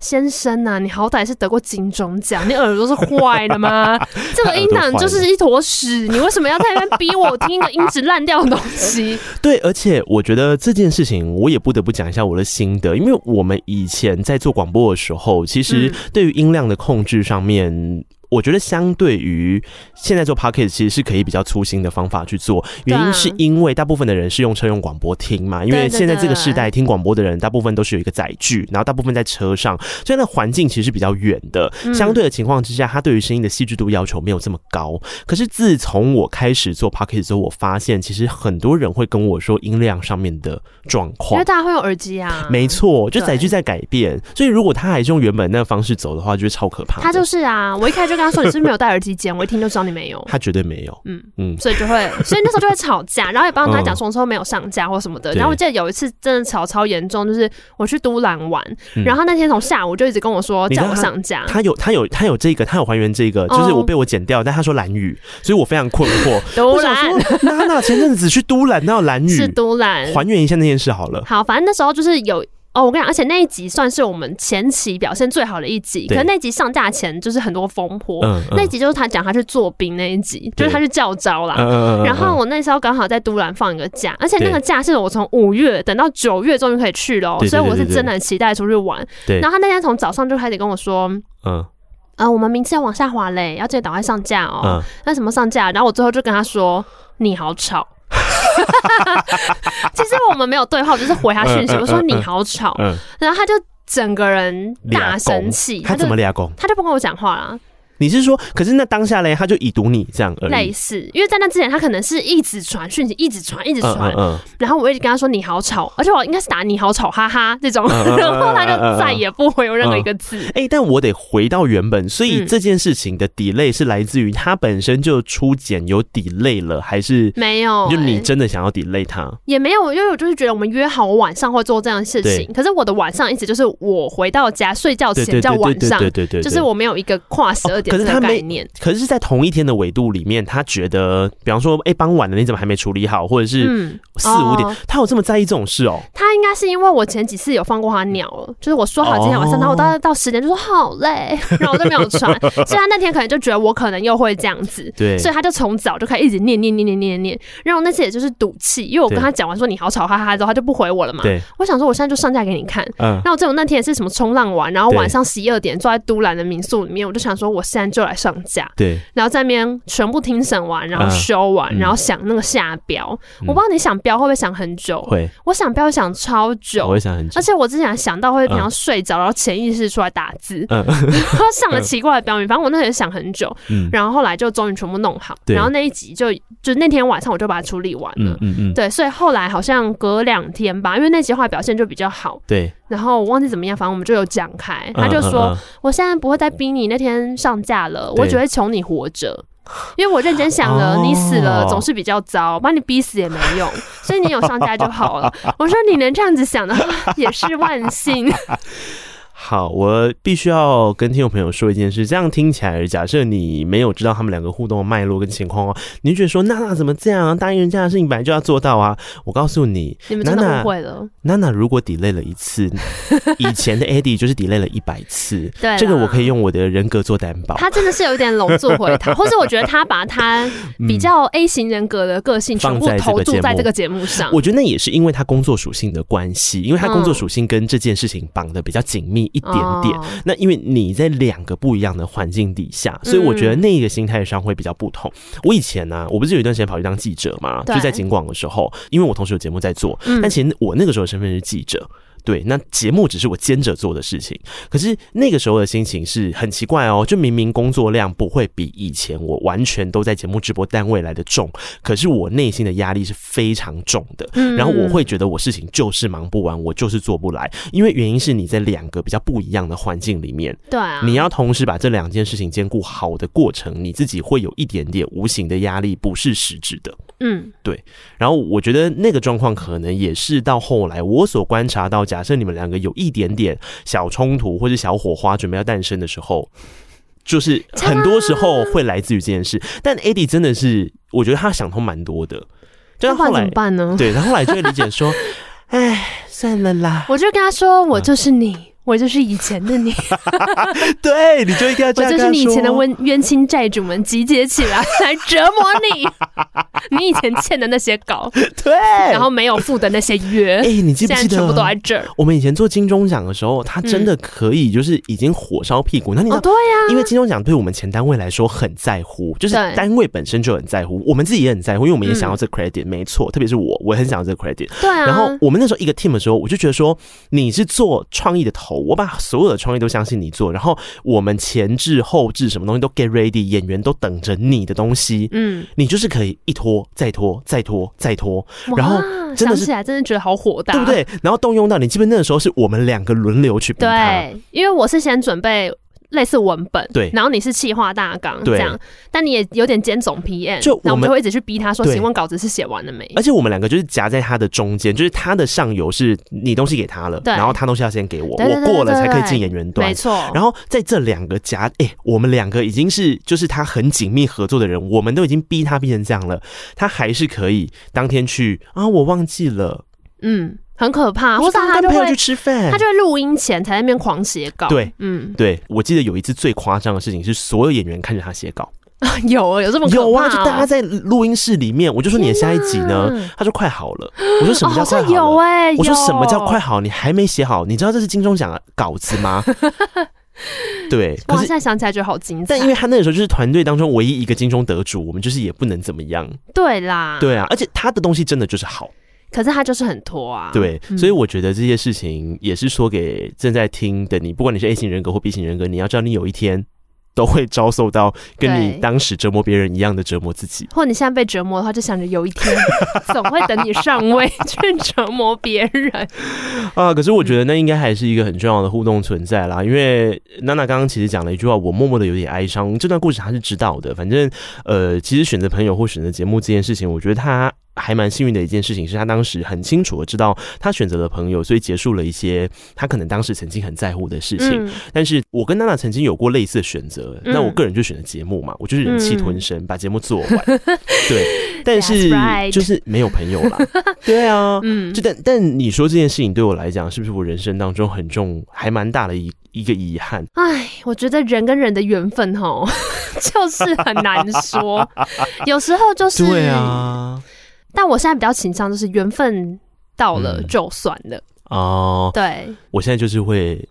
先生啊，你好歹是得过金钟奖，你耳朵是坏了吗？这个音档就是一坨屎，你为什么要在那边逼我听一个音质烂掉的东西？对，而且我觉得这件事情，我也不得不讲一下我的心得，因为我们以前在做广播的时候，其实对于音量的控制上面。我觉得相对于现在做 Podcast 其实是可以比较粗心的方法去做，原因是因为大部分的人是用车用广播听嘛，因为现在这个时代听广播的人大部分都是有一个载具，然后大部分在车上，所以那环境其实是比较远的。相对的情况之下，他对于声音的细致度要求没有这么高。可是自从我开始做 Podcast 之后，我发现其实很多人会跟我说音量上面的状况，因为大家会用耳机啊，没错，就载具在改变，所以如果他还是用原本那个方式走的话，就是超可怕。他就是啊，我一开始就。他说：“你是不是没有戴耳机剪？我一听就知道你没有。”他绝对没有。嗯嗯，所以就会，所以那时候就会吵架，然后也帮他讲说说没有上架或什么的。然后我记得有一次真的吵超严重，就是我去都兰玩，然后那天从下午就一直跟我说叫我上架。他有他有他有这个，他有还原这个，就是我被我剪掉，但他说蓝雨，所以我非常困惑。都兰，娜娜前阵子去都兰，那有蓝雨？是都兰，还原一下那件事好了。好，反正那时候就是有。哦，我跟你讲，而且那一集算是我们前期表现最好的一集。可是那集上架前就是很多风波。嗯嗯、那一集就是他讲他去做兵那一集，就是他去教招啦。嗯、然后我那时候刚好在都兰放一个假，而且那个假是我从五月等到九月终于可以去了，所以我是真的很期待出去玩。对。然后他那天从早上就开始跟我说，嗯，呃，我们名次要往下滑嘞，要记得赶快上架哦。嗯。那什么上架？然后我最后就跟他说，你好吵。其实我们没有对话，就是回他讯息。我说你好吵，然后他就整个人大生气。他怎么俩攻？他就不跟我讲话了。你是说，可是那当下嘞，他就已读你这样而已。类似，因为在那之前，他可能是一直传讯息，一直传，一直传。嗯，嗯，嗯。然后我一直跟他说你好吵，而且我应该是打你好吵，哈哈这种。然后他就再也不回我任何一个字。哎、但我得回到原本，所以这件事情的 delay 是来自于他本身就初检有 delay 了，还是没有？就你真的想要 delay 他？也没有，因为我就是觉得我们约好我晚上会做这样的事情。可是我的晚上一直就是我回到家睡觉前叫晚上，对对对，就是我没有一个跨十二点的概念。可是，在同一天的纬度里面，他觉得，比方说，哎，傍晚的你怎么还没处理好，或者是四五点，他有这么在意这种事哦？他应该是因为我前几次有放过他鸟了，就是我说好今天晚上，然后我到到十点就说好累，然后我就没有传。所以他那天可能就觉得我可能又会这样子，对，所以他就从早就开始一直念念念念念念，然后那次也就是赌气，因为我跟他讲完说你好吵哈哈之后，他就不回我了嘛。对，我想说我现在就上架给你看。嗯，那我这种那天也是什么冲浪完，然后晚上十一二点坐在都兰的民宿里面，我就想说我现在就来上架。对，然后在那边全部听审完，然后修完，然后想那个下标，我不知道你想标会不会想很久？会，我想标想超久，我会想很久，而且我之前想到会平常睡着，然后潜意识出来打字，然后上了奇怪的标名，反正我那天想很久，然后后来就终于全部弄好，然后那一集就就那天晚上我就把它处理完了，嗯嗯，对，所以后来好像隔两天吧，因为那集话表现就比较好，对，然后我忘记怎么样，反正我们就有讲开，他就说我现在不会再逼你那天上架了，我只会求你活着。因为我认真想了，你死了总是比较糟，把你逼死也没用，所以你有上架就好了。我说你能这样子想的话，也是万幸。好，我必须要跟听众朋友说一件事，这样听起来，假设你没有知道他们两个互动的脉络跟情况哦，你就觉得说娜娜怎么这样啊？答应人家的事情本来就要做到啊！我告诉你，你们真的误会了。娜娜如果 delay 了一次，以前的 Eddie 就是 delay 了一百次，对，这个我可以用我的人格做担保。他真的是有点龙做回他，或是我觉得他把他比较 A 型人格的个性全部投注在这个节目上。我觉得那也是因为他工作属性的关系，因为他工作属性跟这件事情绑得比较紧密。一点点，那因为你在两个不一样的环境底下，所以我觉得那个心态上会比较不同。我以前呢，我不是有一段时间跑去当记者嘛，就在警广的时候，因为我同时有节目在做，但其实我那个时候身份是记者。对，那节目只是我兼着做的事情。可是那个时候的心情是很奇怪哦，就明明工作量不会比以前我完全都在节目直播单位来的重，可是我内心的压力是非常重的。然后我会觉得我事情就是忙不完，我就是做不来，因为原因是你在两个比较不一样的环境里面，对啊，你要同时把这两件事情兼顾好的过程，你自己会有一点点无形的压力，不是实质的。嗯，对。然后我觉得那个状况可能也是到后来我所观察到。假设你们两个有一点点小冲突或者小火花准备要诞生的时候，就是很多时候会来自于这件事。但 Eddie 真的是，我觉得他想通蛮多的。那后来怎么办呢？对，他后来就会理解说：“ 哎，算了啦。”我就跟他说：“我就是你。嗯”我就是以前的你，对，你就应该这样。我就是你以前的冤冤亲债主们集结起来来折磨你，你以前欠的那些稿，对，然后没有付的那些约，哎、欸，你记不记得？全部都在这儿。我们以前做金钟奖的时候，他真的可以，就是已经火烧屁股。嗯、那你哦、对呀、啊，因为金钟奖对我们前单位来说很在乎，就是单位本身就很在乎，我们自己也很在乎，因为我们也想要这 credit，、嗯、没错，特别是我，我也很想要这个 credit。对啊。然后我们那时候一个 team 的时候，我就觉得说，你是做创意的头。我把所有的创意都相信你做，然后我们前置后置什么东西都 get ready，演员都等着你的东西，嗯，你就是可以一拖再拖再拖再拖，然后真的是想起来真的觉得好火大，对不对？然后动用到你，基本那个时候是我们两个轮流去，对，因为我是先准备。类似文本，对，然后你是企划大纲这样，但你也有点兼总 PM，就我们就会一直去逼他说，请问稿子是写完了没？而且我们两个就是夹在他的中间，就是他的上游是你东西给他了，对，然后他东西要先给我，我过了才可以进演员端，没错。然后在这两个夹，哎，我们两个已经是就是他很紧密合作的人，我们都已经逼他逼成这样了，他还是可以当天去啊，我忘记了，嗯。很可怕，或者他就会去吃饭，他就会录音前才在那边狂写稿。对，嗯，对，我记得有一次最夸张的事情是，所有演员看着他写稿，有有这么？有啊，就大家在录音室里面，我就说你的下一集呢，他说快好了，我说什么叫快好了？有哎，我说什么叫快好？你还没写好？你知道这是金钟奖的稿子吗？对，我现在想起来觉得好精彩。但因为他那个时候就是团队当中唯一一个金钟得主，我们就是也不能怎么样。对啦，对啊，而且他的东西真的就是好。可是他就是很拖啊，对，所以我觉得这些事情也是说给正在听的你，不管你是 A 型人格或 B 型人格，你要知道你有一天都会遭受到跟你当时折磨别人一样的折磨自己。或你现在被折磨的话，就想着有一天 总会等你上位去折磨别人 啊。可是我觉得那应该还是一个很重要的互动存在啦，因为娜娜刚刚其实讲了一句话，我默默的有点哀伤。这段故事她是知道的，反正呃，其实选择朋友或选择节目这件事情，我觉得她。还蛮幸运的一件事情是他当时很清楚的知道他选择了朋友，所以结束了一些他可能当时曾经很在乎的事情。嗯、但是我跟娜娜曾经有过类似的选择，嗯、那我个人就选择节目嘛，我就是忍气吞声、嗯、把节目做完。对，但是就是没有朋友啦。对啊，嗯，就但但你说这件事情对我来讲，是不是我人生当中很重还蛮大的一一个遗憾？哎，我觉得人跟人的缘分哦，就是很难说，有时候就是对啊。但我现在比较倾向就是缘分到了就算了哦。嗯 uh, 对，我现在就是会。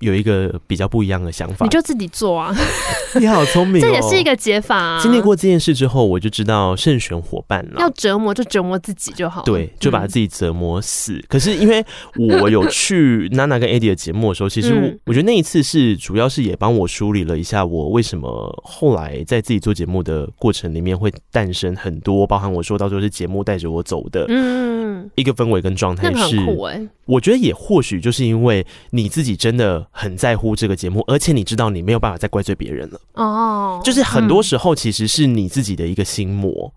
有一个比较不一样的想法，你就自己做啊！你好聪明，这也是一个解法啊。经历过这件事之后，我就知道慎选伙伴了。要折磨就折磨自己就好，对，就把自己折磨死。嗯、可是因为我有去娜娜跟 Eddie 的节目的时候，其实我我觉得那一次是主要是也帮我梳理了一下我为什么后来在自己做节目的过程里面会诞生很多，包含我说到就是节目带着我走的，嗯，一个氛围跟状态是，我觉得也或许就是因为你自己真的。很在乎这个节目，而且你知道你没有办法再怪罪别人了哦。就是很多时候其实是你自己的一个心魔，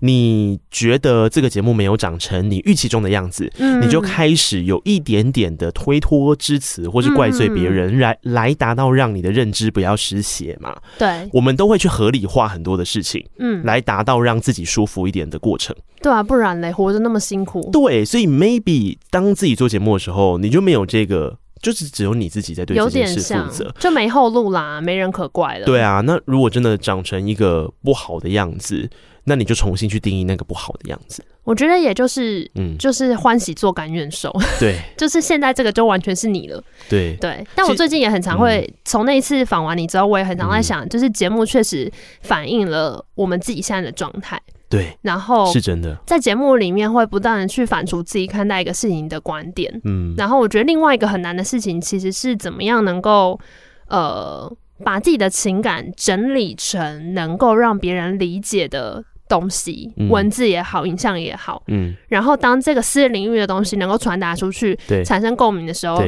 你觉得这个节目没有长成你预期中的样子，你就开始有一点点的推脱之词，或是怪罪别人，来来达到让你的认知不要失血嘛。对，我们都会去合理化很多的事情，嗯，来达到让自己舒服一点的过程。对啊，不然嘞，活着那么辛苦。对，所以 maybe 当自己做节目的时候，你就没有这个。就是只有你自己在对这件事负责，就没后路啦，没人可怪了。对啊，那如果真的长成一个不好的样子，那你就重新去定义那个不好的样子。我觉得也就是，嗯，就是欢喜做甘愿受。对，就是现在这个就完全是你了。对对，但我最近也很常会从那一次访完你之后，我也很常在想，嗯、就是节目确实反映了我们自己现在的状态。对，然后是真的，在节目里面会不断的去反刍自己看待一个事情的观点，嗯，然后我觉得另外一个很难的事情，其实是怎么样能够呃把自己的情感整理成能够让别人理解的东西，嗯、文字也好，影像也好，嗯，然后当这个私人领域的东西能够传达出去，对，产生共鸣的时候，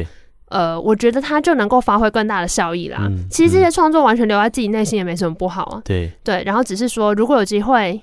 呃，我觉得它就能够发挥更大的效益啦。嗯、其实这些创作完全留在自己内心也没什么不好啊，对。对，然后只是说如果有机会。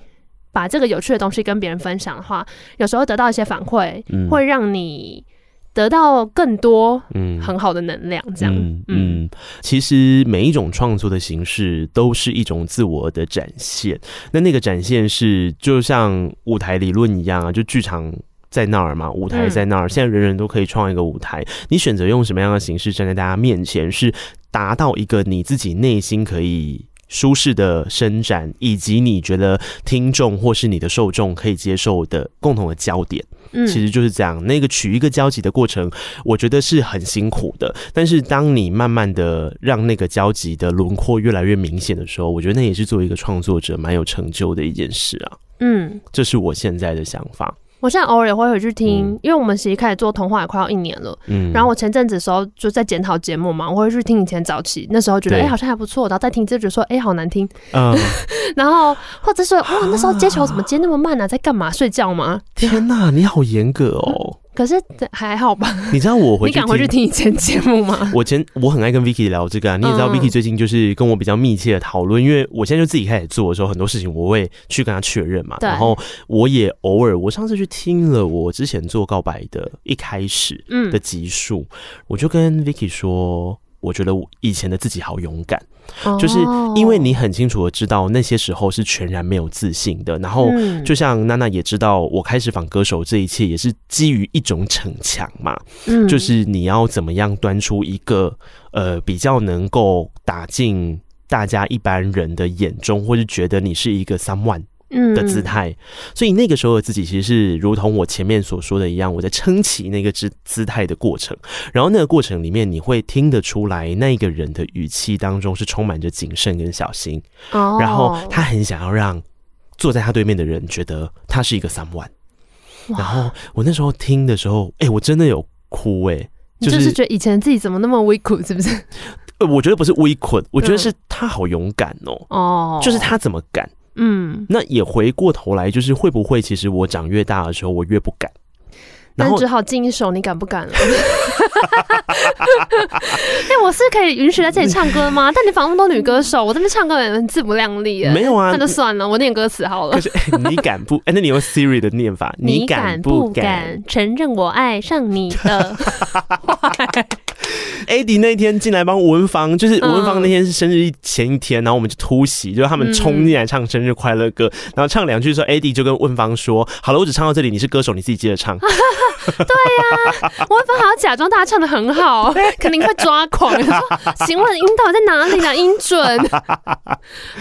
把这个有趣的东西跟别人分享的话，有时候得到一些反馈，嗯、会让你得到更多嗯很好的能量。这样，嗯，嗯，其实每一种创作的形式都是一种自我的展现。那那个展现是就像舞台理论一样啊，就剧场在那儿嘛，舞台在那儿。嗯、现在人人都可以创一个舞台，你选择用什么样的形式站在大家面前，是达到一个你自己内心可以。舒适的伸展，以及你觉得听众或是你的受众可以接受的共同的焦点，嗯，其实就是这样。那个取一个交集的过程，我觉得是很辛苦的。但是当你慢慢的让那个交集的轮廓越来越明显的时候，我觉得那也是作为一个创作者蛮有成就的一件事啊。嗯，这是我现在的想法。我现在偶尔也会回去听，嗯、因为我们其实开始做童话也快要一年了。嗯，然后我前阵子的时候就在检讨节目嘛，我会去听以前早期，那时候觉得哎、欸、好像还不错，然后再听就觉得说哎、欸、好难听。嗯，然后或者是哇那时候接球怎么接那么慢啊，在干嘛？睡觉吗？天哪，你好严格哦。可是还好吧？你知道我回去你敢回去听以前节目吗？我前我很爱跟 Vicky 聊这个啊。你也知道 Vicky 最近就是跟我比较密切的讨论，因为我现在就自己开始做的时候，很多事情我会去跟他确认嘛。然后我也偶尔，我上次去听了我之前做告白的一开始的集数，我就跟 Vicky 说，我觉得我以前的自己好勇敢。就是因为你很清楚的知道那些时候是全然没有自信的，然后就像娜娜也知道，我开始仿歌手这一切也是基于一种逞强嘛，嗯，就是你要怎么样端出一个呃比较能够打进大家一般人的眼中，或是觉得你是一个 someone。嗯的姿态，所以那个时候的自己其实是如同我前面所说的一样，我在撑起那个姿姿态的过程，然后那个过程里面你会听得出来，那个人的语气当中是充满着谨慎跟小心，哦，然后他很想要让坐在他对面的人觉得他是一个 someone，然后我那时候听的时候，哎，我真的有哭，哎，就是觉得以前自己怎么那么微苦，是不是？呃，我觉得不是微困，我觉得是他好勇敢哦。哦，就是他怎么敢？嗯，那也回过头来，就是会不会其实我长越大的时候，我越不敢。那只好敬一首，你敢不敢了？哎、欸，我是可以允许在这里唱歌吗？但你访那么多女歌手，我这边唱歌也很自不量力。没有啊，那就算了，我念歌词好了。可是、欸、你敢不？哎、欸，那你用 Siri 的念法，你敢不敢承认我爱上你的？Eddie 那天进来帮吴文芳，就是吴文芳那天是生日前一天，然后我们就突袭，就是他们冲进来唱生日快乐歌，然后唱两句的时候，Eddie 就跟文芳说：“好了，我只唱到这里，你是歌手，你自己接着唱。”对呀，吴文芳还要假装大家唱的很好，肯定会抓狂。说：“请问音到底在哪里呢？音准，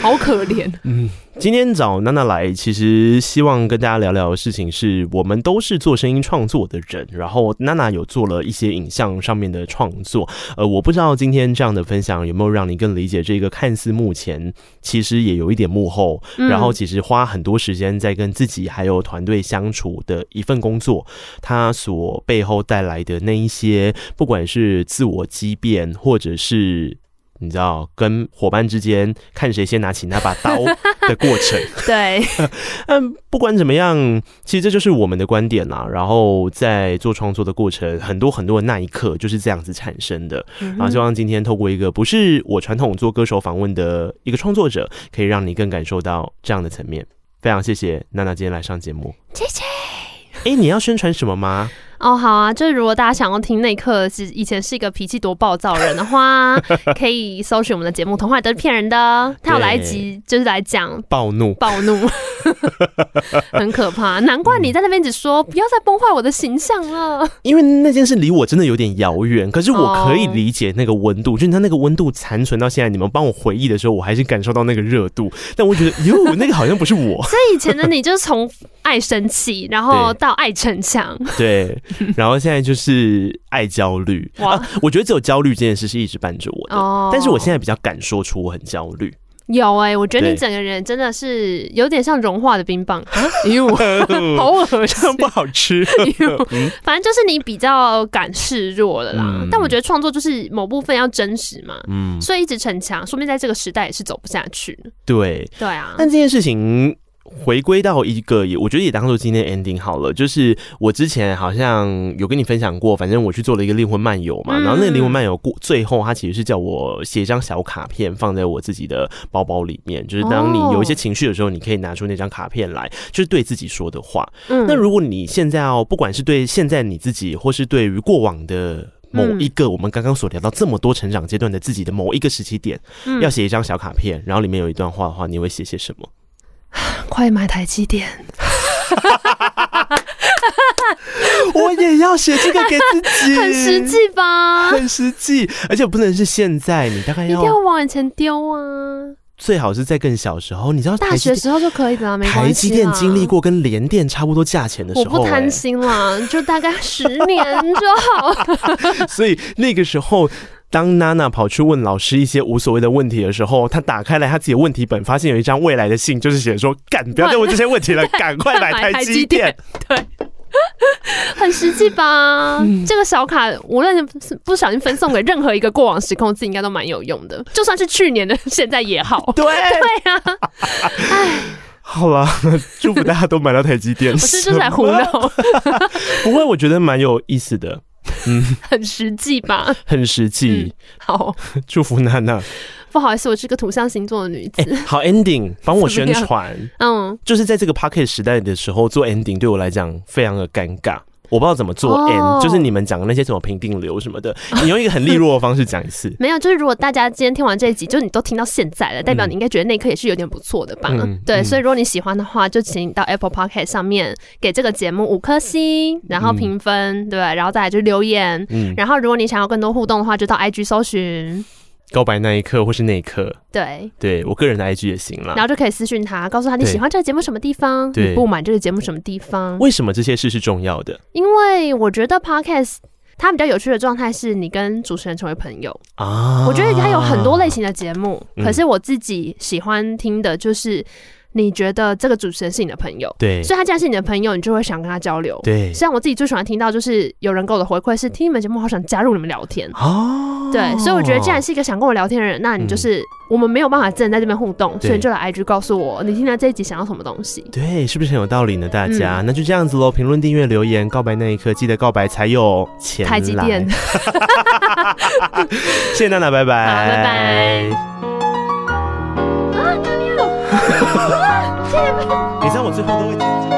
好可怜。”嗯。今天找娜娜来，其实希望跟大家聊聊的事情是，我们都是做声音创作的人，然后娜娜有做了一些影像上面的创作。呃，我不知道今天这样的分享有没有让你更理解这个看似目前其实也有一点幕后，然后其实花很多时间在跟自己还有团队相处的一份工作，它所背后带来的那一些，不管是自我畸变，或者是。你知道跟伙伴之间看谁先拿起那把刀 的过程，对，嗯，不管怎么样，其实这就是我们的观点啦。然后在做创作的过程，很多很多的那一刻就是这样子产生的。然后希望今天透过一个不是我传统做歌手访问的一个创作者，可以让你更感受到这样的层面。非常谢谢娜娜今天来上节目，谢谢。哎，你要宣传什么吗？哦，好啊，就是如果大家想要听那一刻是以前是一个脾气多暴躁人的话，可以搜寻我们的节目《童话都是骗人的》，他有来一集就是来讲暴怒，暴怒，很可怕。难怪你在那边只说不要再崩坏我的形象了，因为那件事离我真的有点遥远。可是我可以理解那个温度，就是他那个温度残存到现在，你们帮我回忆的时候，我还是感受到那个热度。但我觉得哟，那个好像不是我。所以以前的你就是从爱生气，然后到爱逞强，对。然后现在就是爱焦虑哇、啊，我觉得只有焦虑这件事是一直伴着我的，哦、但是我现在比较敢说出我很焦虑。有哎、欸，我觉得你整个人真的是有点像融化的冰棒啊！哟，好恶心，不好吃。反正就是你比较敢示弱了啦。嗯、但我觉得创作就是某部分要真实嘛，嗯，所以一直逞强，说明在这个时代也是走不下去。对，对啊。但这件事情。回归到一个也，我觉得也当做今天 ending 好了。就是我之前好像有跟你分享过，反正我去做了一个灵魂漫游嘛。然后那个灵魂漫游过最后，他其实是叫我写一张小卡片放在我自己的包包里面。就是当你有一些情绪的时候，你可以拿出那张卡片来，就是对自己说的话。那如果你现在哦不管是对现在你自己，或是对于过往的某一个我们刚刚所聊到这么多成长阶段的自己的某一个时期点，要写一张小卡片，然后里面有一段话的话，你会写些什么？快买台积电！我也要写这个给自己，很实际吧？很实际，而且不能是现在，你大概要一定要往前丢啊！最好是在更小时候，你知道大学时候就可以的，没关系。台积电经历过跟联电差不多价钱的时候，我不贪心啦，就大概十年就好了。所以那个时候。当娜娜跑去问老师一些无所谓的问题的时候，她打开了她自己的问题本，发现有一张未来的信，就是写说：“干，不要再问这些问题了，赶快买台积电。”对，很实际吧？嗯、这个小卡无论不小心分送给任何一个过往时空，自己应该都蛮有用的。就算是去年的，现在也好。对，对、啊。哎，好了，祝福大家都买到台积电。我是就是来胡闹，不会，我觉得蛮有意思的。嗯，很实际吧？很实际、嗯。好，祝福娜娜。不好意思，我是个土象星座的女子。欸、好，ending，帮我宣传。嗯，就是在这个 Podcast 时代的时候做 ending，对我来讲非常的尴尬。我不知道怎么做 oh, 就是你们讲的那些什么评定流什么的，你用一个很利落的方式讲一次。没有，就是如果大家今天听完这一集，就是你都听到现在了，代表你应该觉得那一刻也是有点不错的吧？嗯、对，嗯、所以如果你喜欢的话，就请你到 Apple Podcast 上面给这个节目五颗星，然后评分，嗯、对，然后再来就留言。嗯，然后如果你想要更多互动的话，就到 IG 搜寻。告白那一刻，或是那一刻，对，对我个人的 IG 也行了，然后就可以私讯他，告诉他你喜欢这个节目什么地方，对。你不满这个节目什么地方，为什么这些事是重要的？因为我觉得 Podcast 它比较有趣的状态是你跟主持人成为朋友。啊。我觉得它有很多类型的节目，嗯、可是我自己喜欢听的就是你觉得这个主持人是你的朋友，对，所以他既然是你的朋友，你就会想跟他交流，对。像我自己最喜欢听到就是有人给我的回馈是听你们节目，好想加入你们聊天哦。对，所以我觉得既然是一个想跟我聊天的人，那你就是、嗯、我们没有办法真的在这边互动，所以你就来 IG 告诉我你听了这一集想要什么东西。对，是不是很有道理呢？大家、嗯、那就这样子喽，评论、订阅、留言，告白那一刻记得告白才有钱。台积电，谢谢娜娜，拜拜，好，拜拜。啊。你知道我最后都会剪进去。